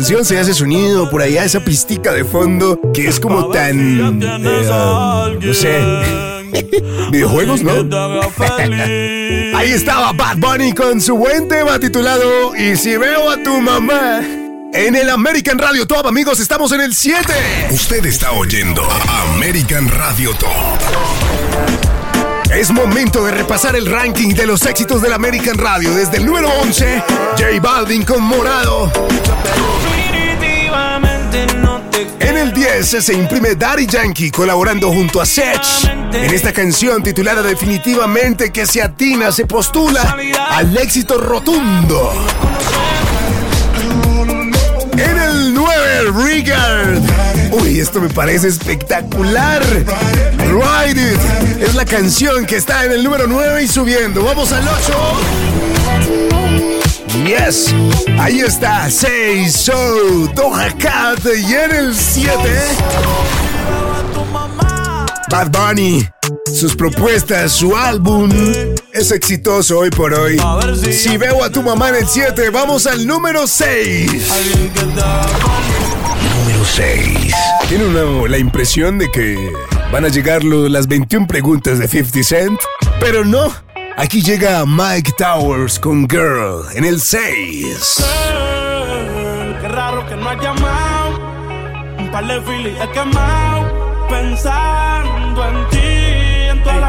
canción se hace sonido por allá, esa pistica de fondo que es como tan. eh, no sé. Videojuegos, ¿no? Ahí estaba Bad Bunny con su buen tema titulado Y si veo a tu mamá. En el American Radio Top, amigos, estamos en el 7. Usted está oyendo American Radio Top. Es momento de repasar el ranking de los éxitos del American Radio. Desde el número 11, J Balvin con Morado. En el 10 se imprime Daddy Yankee colaborando junto a Sech en esta canción titulada definitivamente que se atina, se postula al éxito rotundo. En el 9, Rigard. Uy, esto me parece espectacular. Ride It es la canción que está en el número 9 y subiendo. Vamos al 8. Yes, ahí está, Say So, Doja Cat y en el 7. Bad Bunny, sus propuestas, su álbum es exitoso hoy por hoy. Si veo a tu mamá en el 7, vamos al número 6. Número 6. Tiene uno la impresión de que van a llegar lo- las 21 preguntas de 50 Cent, pero no. Aquí llega Mike Towers con Girl en el 6. Qué raro que no has llamado. Un par de he quemado. Pensando en ti, en todas las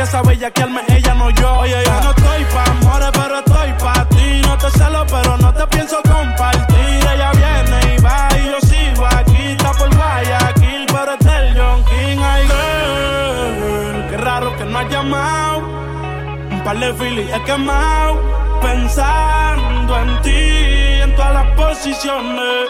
empieza a bellaquearme, ella no yo. Oye, yo no estoy pa' amores, pero estoy pa' ti. No te celo, pero no te pienso compartir. Ella viene y va y yo sigo aquí. Está por Guayaquil, pero es del John King. Ay, girl, qué raro que no has llamado. Un par de filis he quemado. Pensando en ti, en todas las posiciones.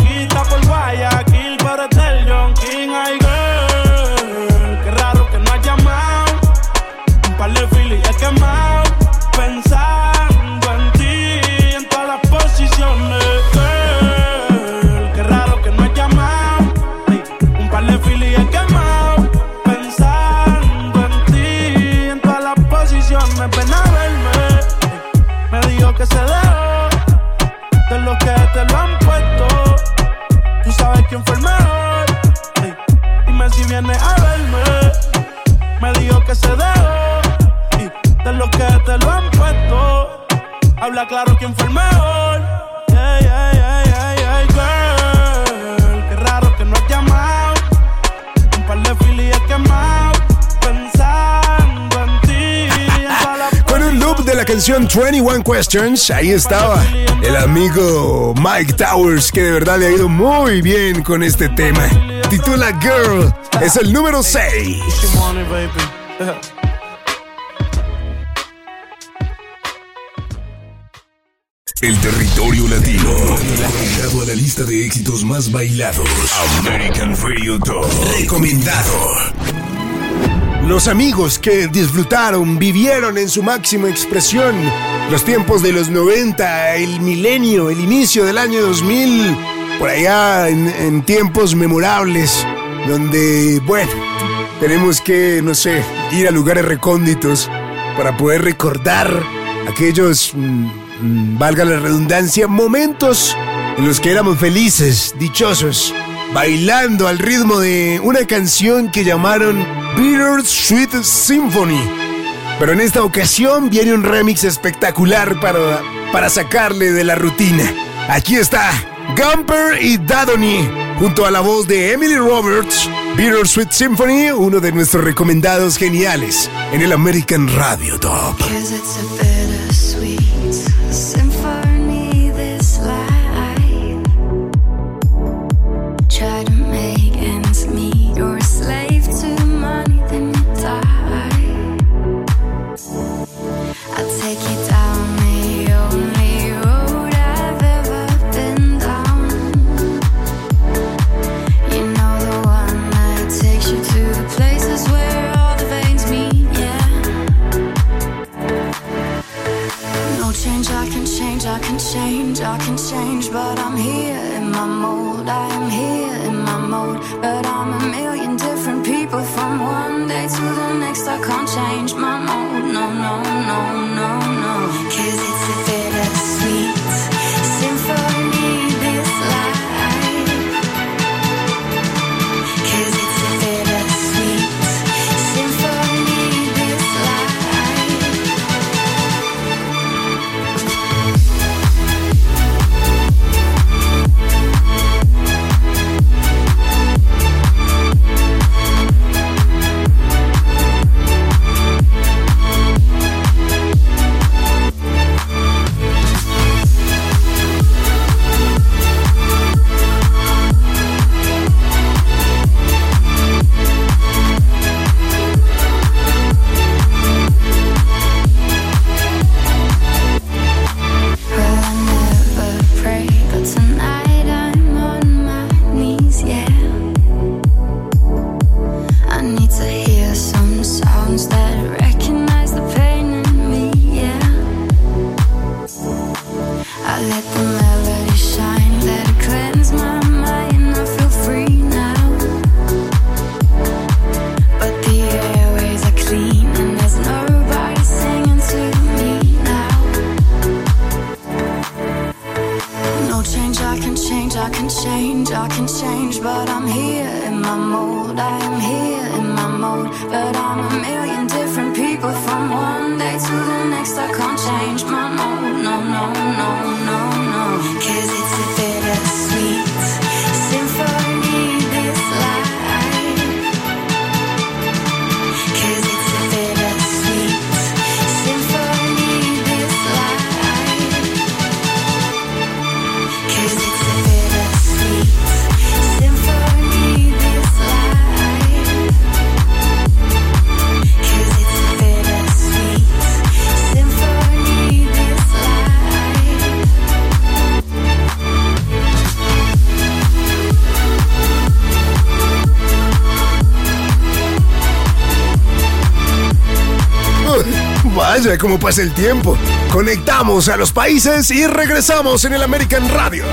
Viene a verme. Me dijo que se dejó y de los que te lo han puesto. Habla claro quién fue el mejor. La canción 21 Questions, ahí estaba el amigo Mike Towers, que de verdad le ha ido muy bien con este tema. Titula Girl, es el número 6. money, baby. El territorio latino. Agregado a la lista de éxitos más bailados. American Radio Top. Recomendado. Los amigos que disfrutaron, vivieron en su máxima expresión. Los tiempos de los 90, el milenio, el inicio del año 2000, por allá en, tiempos memorables, donde, bueno, tenemos que, no sé, ir a lugares recónditos para poder recordar aquellos, mm, mm, valga la redundancia, momentos en los que éramos felices, dichosos, bailando al ritmo de una canción que llamaron Bitter Sweet Symphony. Pero en esta ocasión viene un remix espectacular para, para sacarle de la rutina. Aquí está Gumper y Dadony junto a la voz de Emily Roberts, Bitter Sweet Symphony, uno de nuestros recomendados geniales en el American Radio Top. vaya cómo pasa el tiempo. Conectamos a los países y regresamos en el American Radio.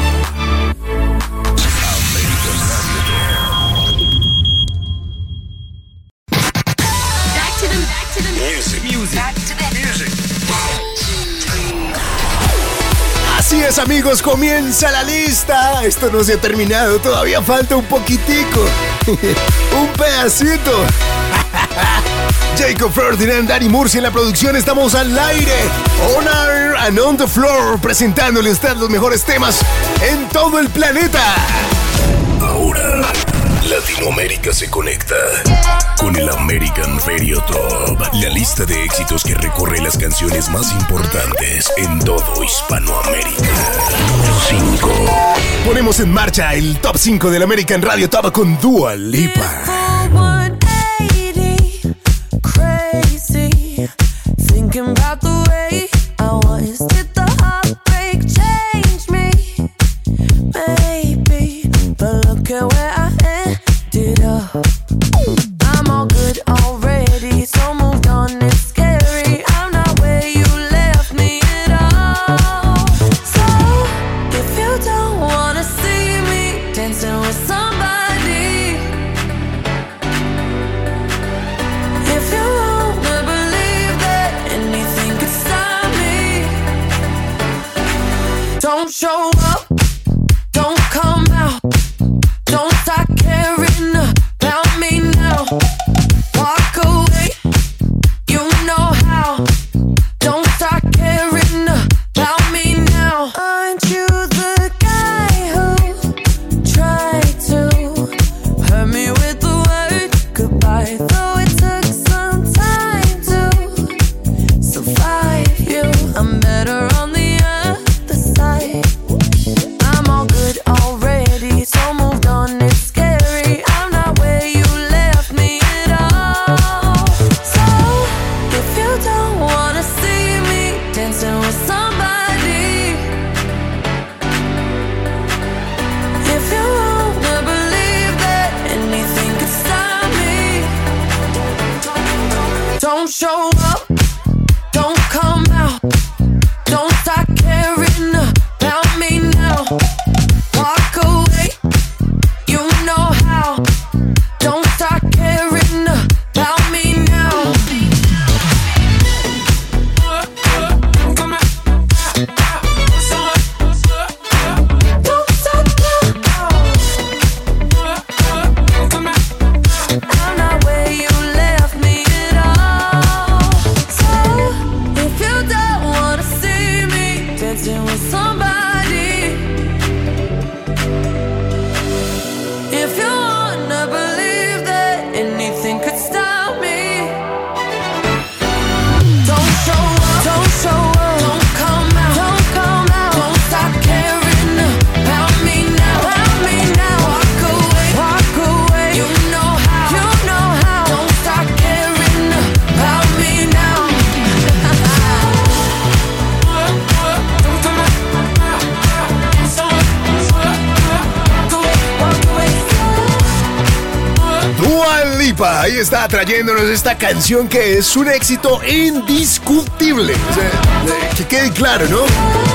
Así es amigos, comienza la lista. Esto no se ha terminado, todavía falta un poquitico. un pedacito. Jacob Ferdinand, Dani Murcia en la producción. Estamos al aire. On air and on the floor. Presentándole a usted los mejores temas en todo el planeta. Ahora, Latinoamérica se conecta con el American Radio Top. La lista de éxitos que recorre las canciones más importantes en todo Hispanoamérica. Número 5. Ponemos en marcha el top 5 del American Radio Top con Dua Lipa. trayéndonos esta canción que es un éxito indiscutible. Que quede claro, ¿no?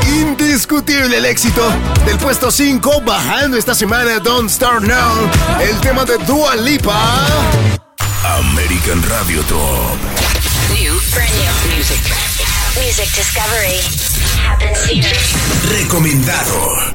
Indiscutible el éxito del puesto 5, bajando esta semana Don't Start Now, el tema de Dua Lipa. American Radio Top. New, brand new music. Music discovery happens here. Recomendado.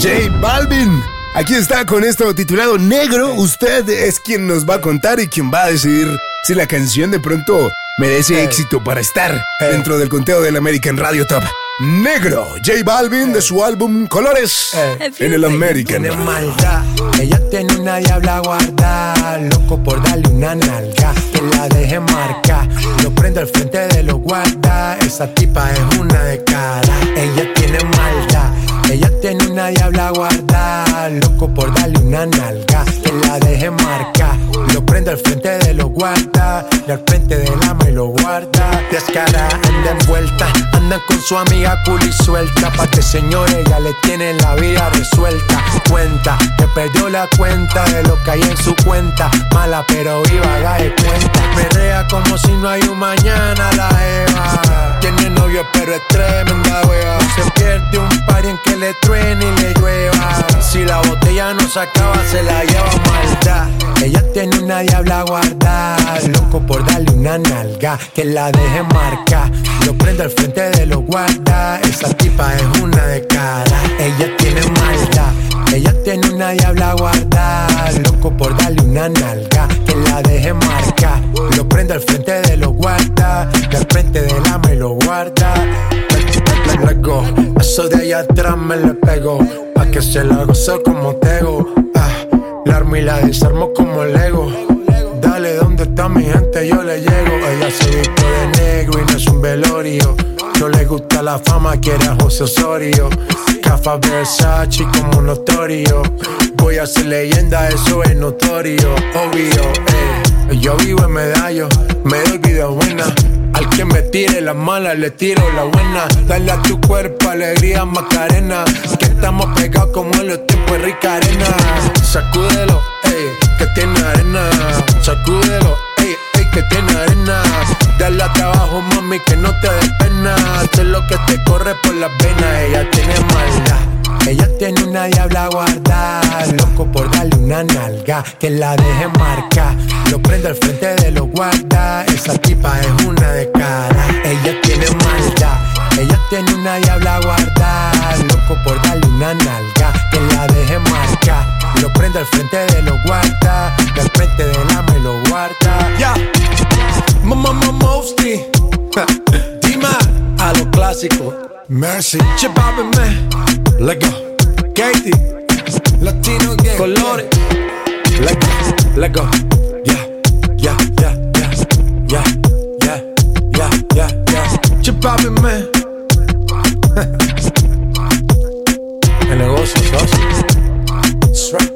J Balvin Aquí está con esto titulado Negro. Usted es quien nos va a contar y quien va a decidir si la canción de pronto merece éxito para estar dentro del conteo del American Radio Top. Negro, J Balvin de su álbum Colores en el American. Tiene maldad, ella tiene una diabla guarda, loco por darle una nalga, que la deje marca, lo prendo al frente de los guarda, esa tipa es una de cara, ella tiene maldad, ella tiene una diabla guarda, loco por darle una nalga, que la deje marca, lo prendo al frente de los guarda, y al frente del ama y lo guarda, descara, anda envuelta, andan con su amiga cool y suelta, pa' que señores ya le tienen la vida resuelta, cuenta, que perdió la cuenta de lo que hay en su cuenta, mala pero viva, da de cuenta, perrea como si no hay un mañana la Eva, tiene novio pero es tremenda wea, se pierde un par en que le truene y le llueva, si la botella no se acaba se la lleva maldad, ella tiene una diabla guardada, loco por darle una nalga, que la deje marca, lo prendo al frente de los guarda, esa tipa es una de cara, ella tiene maldad, ella tiene una diabla guarda, loco por darle una nalga, que la deje marca, lo prendo al frente de los guarda, al frente del ama y lo guarda. Le- le- le go. Eso de allá atrás me le pego, pa' que se la goce como tego. Ah, la armo y la desarmo como Lego. Dale, ¿dónde está mi gente? Yo le llego. Ella se viste de negro y no es un velorio. No le gusta la fama, quiere a José Osorio. Cafa Versace como notorio. Voy a ser leyenda, eso es notorio. Obvio, eh. Yo vivo en medallo, me doy vida buena. Al que me tire la mala, le tiro la buena. Dale a tu cuerpo alegría, Macarena. Que estamos pegados como en los tiempos rica arena. Sacúdelo, ey, que tiene arena. Sacúdelo, ey, ey, que tiene arena. Dale a trabajo, mami, que no te dé pena. Sé lo que te corre por las venas. Ella tiene maldad. Ella tiene una diabla guarda, loco por darle una nalga, que la deje marca. Lo prendo al frente de los guarda, esa tipa es una de cara. Ella tiene maldad, ella tiene una diabla guarda, loco por darle una nalga, que la deje marca. Lo prendo al frente de los guarda, y al frente del ama y lo guarda. Ya, mamá, mamá, Dima, a lo clásico. Mercy, man. Let go. Katie, Latino gang. Colores. Let go, let go. Yeah, yeah, yeah, yeah, yeah, yeah, yeah, yeah, yeah. Man. El negocio, socio. That's right.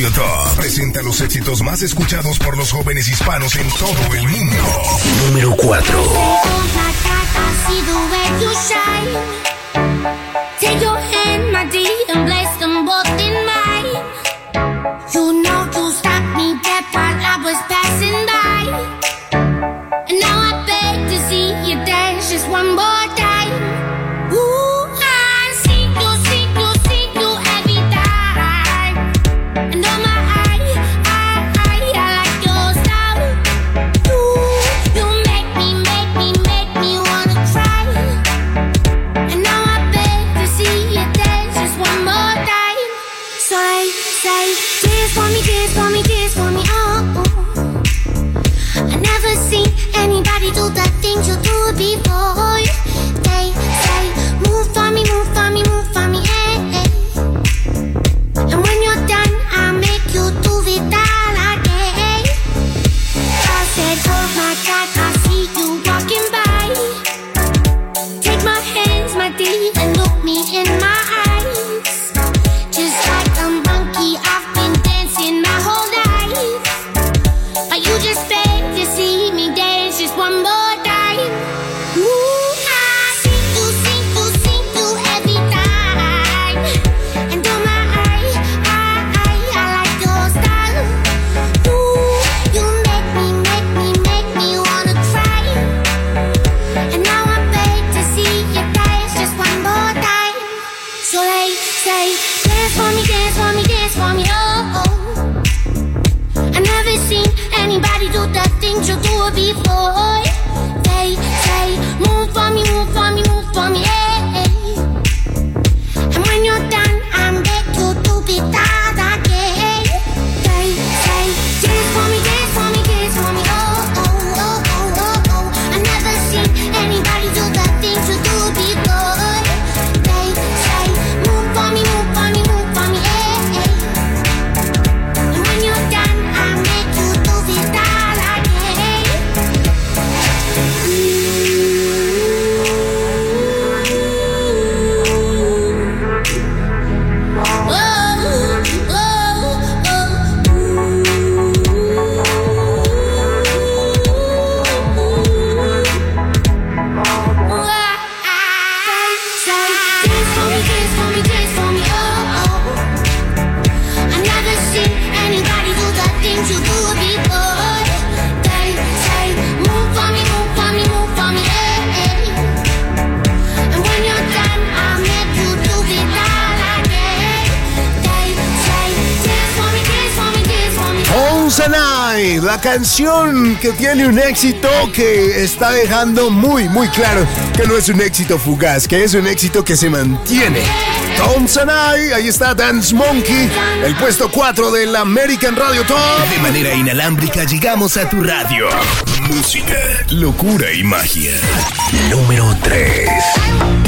Radio Top presenta los éxitos más escuchados por los jóvenes hispanos en todo el mundo. Número 4. Canción que tiene un éxito que está dejando muy, muy claro que no es un éxito fugaz, que es un éxito que se mantiene. Tones and I, ahí está Dance Monkey, el puesto 4 del American Radio Top. De manera inalámbrica llegamos a tu radio. Música, locura y magia. Número 3.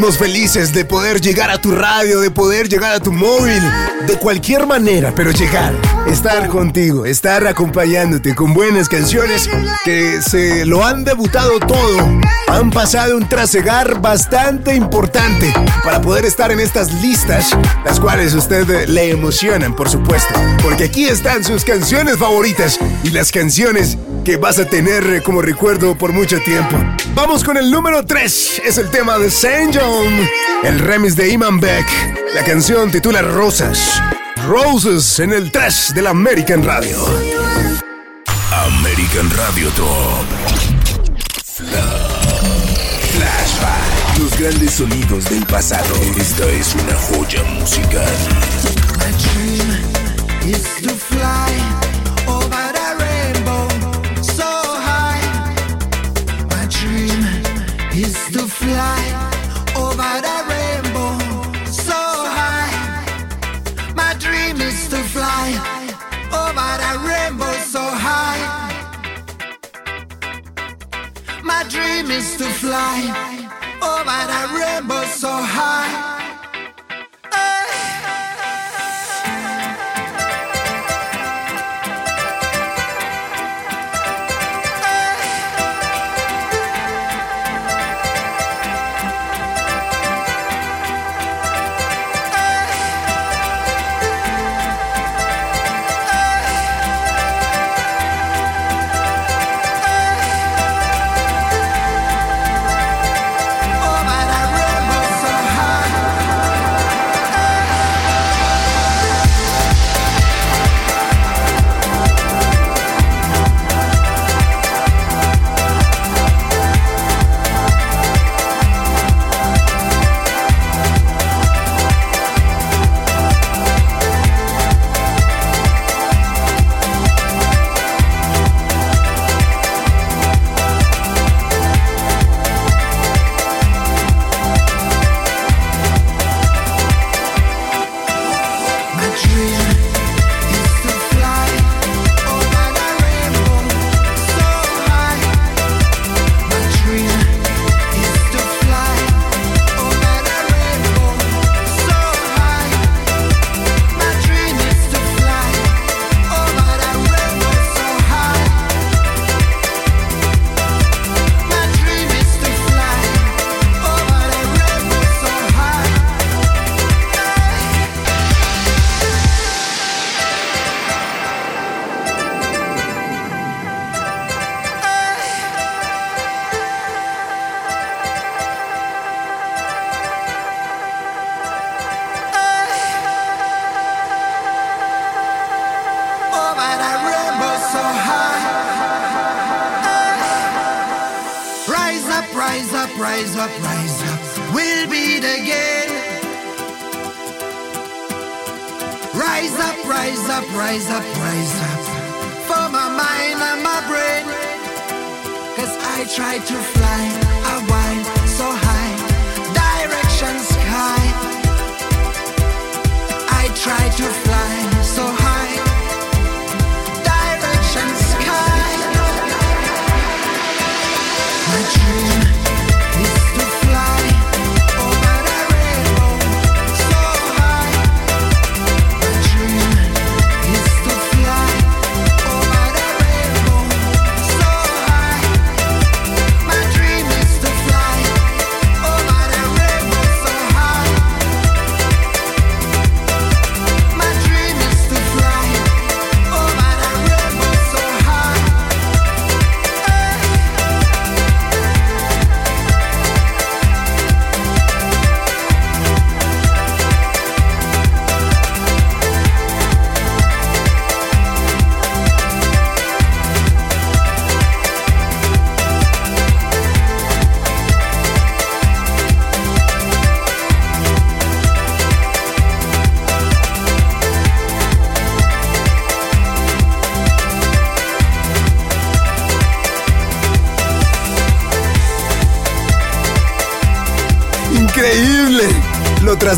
Vivimos felices de poder llegar a tu radio, de poder llegar a tu móvil, de cualquier manera, pero llegar, estar contigo, estar acompañándote con buenas canciones que se lo han debutado todo. Han pasado un trasegar bastante importante para poder estar en estas listas, las cuales a usted le emocionan, por supuesto, porque aquí están sus canciones favoritas y las canciones que vas a tener como recuerdo por mucho tiempo. Vamos con el número 3, es el tema de St. John, el remix de Iman Beck. La canción titula Rosas. Roses en el 3 del American Radio. American Radio Top. Flashback. Los grandes sonidos del pasado. Esta es una joya musical. fly over that rainbow so high. Rise up, rise up, rise up. We'll beat again. Rise up, rise up, rise up, rise up. For my mind and my brain. Cause I try to fly a while so high. Direction sky. I try to fly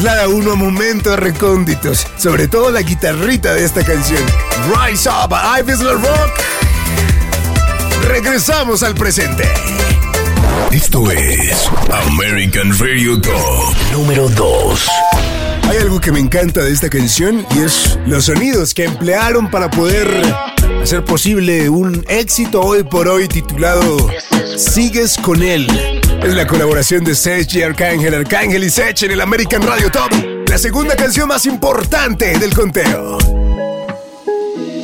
traslada uno a momentos recónditos, sobre todo la guitarrita de esta canción. Rise Up, I've is the Rock. Regresamos al presente. Esto es American Radio Top número 2. Hay algo que me encanta de esta canción y es los sonidos que emplearon para poder hacer posible un éxito hoy por hoy titulado Sigues con él. Es la colaboración de Sech y Arcángel, Arcángel y Sech en el American Radio Top, la segunda canción más importante del conteo.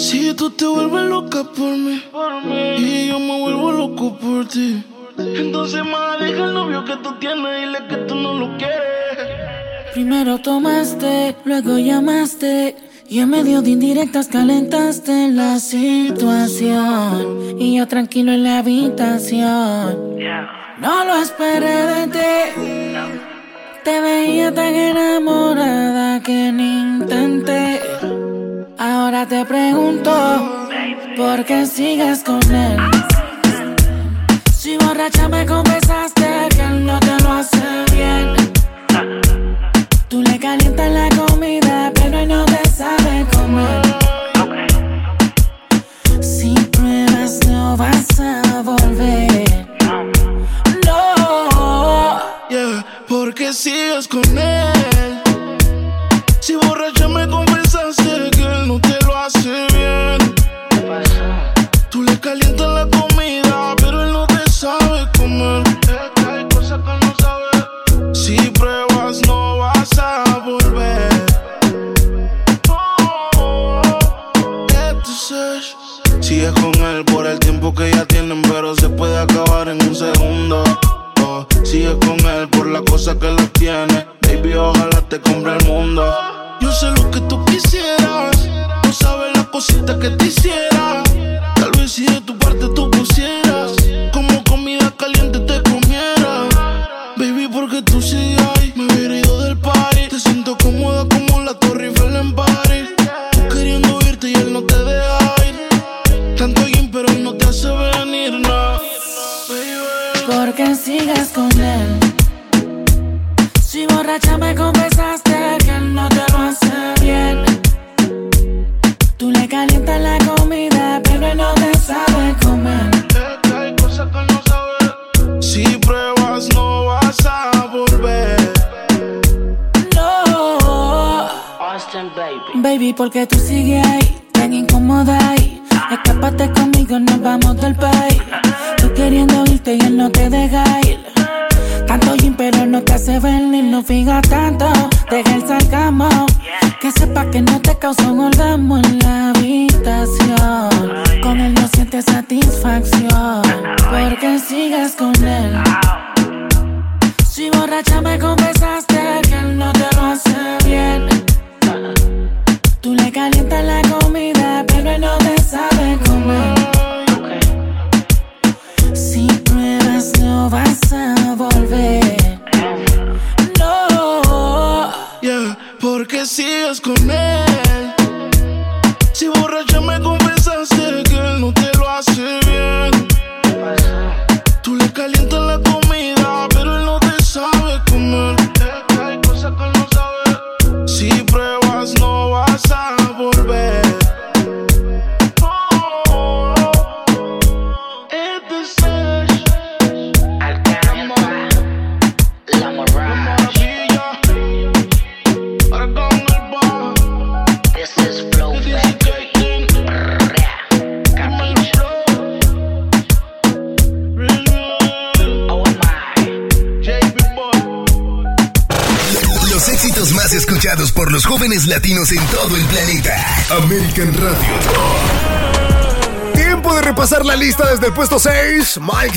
Si tú te vuelves loca por mí, y yo me vuelvo loco por ti, entonces más deja el novio que tú tienes y dile que tú no lo quieres. Primero tomaste, luego llamaste y en medio de indirectas calentaste la situación y yo tranquilo en la habitación. No lo esperé de ti. Te veía tan enamorada que ni intenté. Ahora te pregunto, ¿por qué sigues con él? Si borracha me confesaste que él no te lo hace bien. Tú le calientas la sigues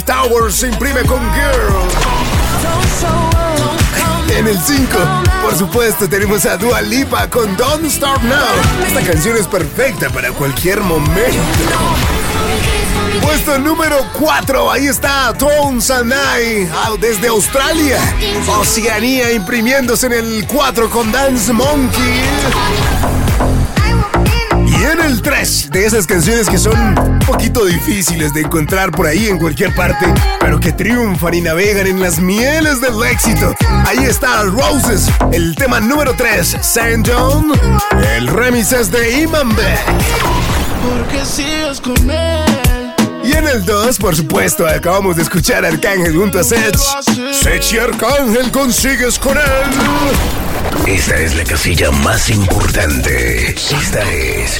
Towers imprime con Girl. En el 5, por supuesto, tenemos a Dua Lipa con Don't Start Now. Esta canción es perfecta para cualquier momento. Puesto número 4, ahí está Tones and I, ah, desde Australia. Oceanía imprimiéndose en el 4 con Dance Monkey. El 3, de esas canciones que son un poquito difíciles de encontrar por ahí en cualquier parte, pero que triunfan y navegan en las mieles del éxito. Ahí está Roses, el tema número 3, St. John. El remix es de Iman Beck. Porque sigues con él. Y en el 2, por supuesto, acabamos de escuchar a Arcángel junto a Sech. Sech y Arcángel consigues con él. Esta es la casilla más importante. Esta es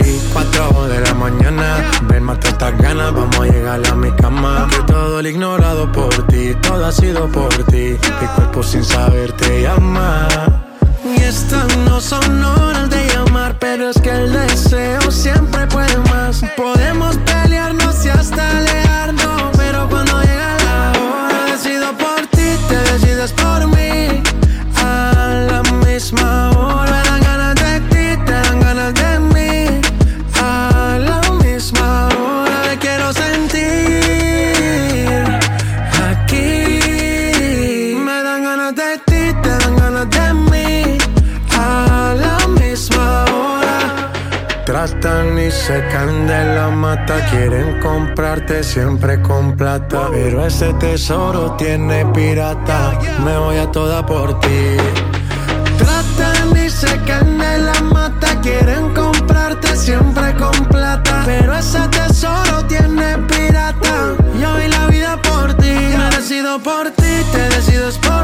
6, 4 de la mañana. Ven, mata estas ganas, vamos a llegar a mi cama. Que todo el ignorado por ti, todo ha sido por ti. Mi cuerpo sin saber te llama. Y estas no son horas de llamar, pero es que el deseo siempre puede más. Podemos pelearnos y hasta alejarnos, pero cuando llega la hora, decido por ti, te decides por se caen de la mata, quieren comprarte siempre con plata. Pero ese tesoro tiene pirata, me voy a toda por ti. Tratan y se caen de la mata, quieren comprarte siempre con plata. Pero ese tesoro tiene pirata, yo doy la vida por ti. Me decido por ti, te decides por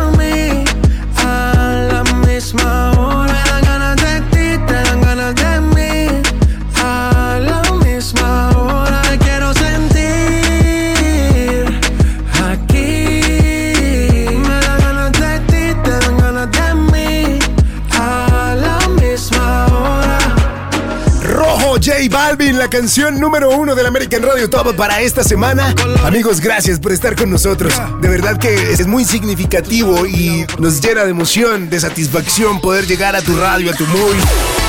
la canción número uno del American Radio Top para esta semana. Amigos, gracias por estar con nosotros. De verdad que es muy significativo y nos llena de emoción, de satisfacción poder llegar a tu radio, a tu móvil,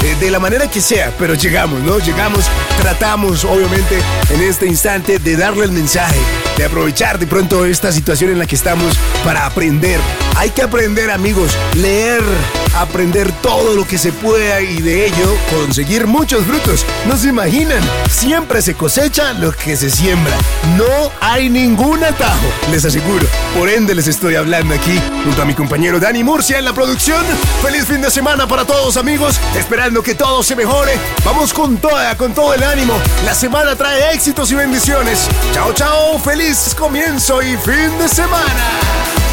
eh, de la manera que sea, pero llegamos, ¿no? Llegamos, tratamos, obviamente, en este instante de darle el mensaje, de aprovechar de pronto esta situación en la que estamos para aprender. Hay que aprender, amigos, leer, aprender todo lo que se pueda y de ello conseguir muchos frutos. No se imaginan, siempre se cosecha lo que se siembra. No hay ningún atajo, les aseguro. Por ende les estoy hablando aquí junto a mi compañero Dani Murcia en la producción. Feliz fin de semana para todos amigos, esperando que todo se mejore. Vamos con toda, con todo el ánimo. La semana trae éxitos y bendiciones. Chao, chao, feliz comienzo y fin de semana.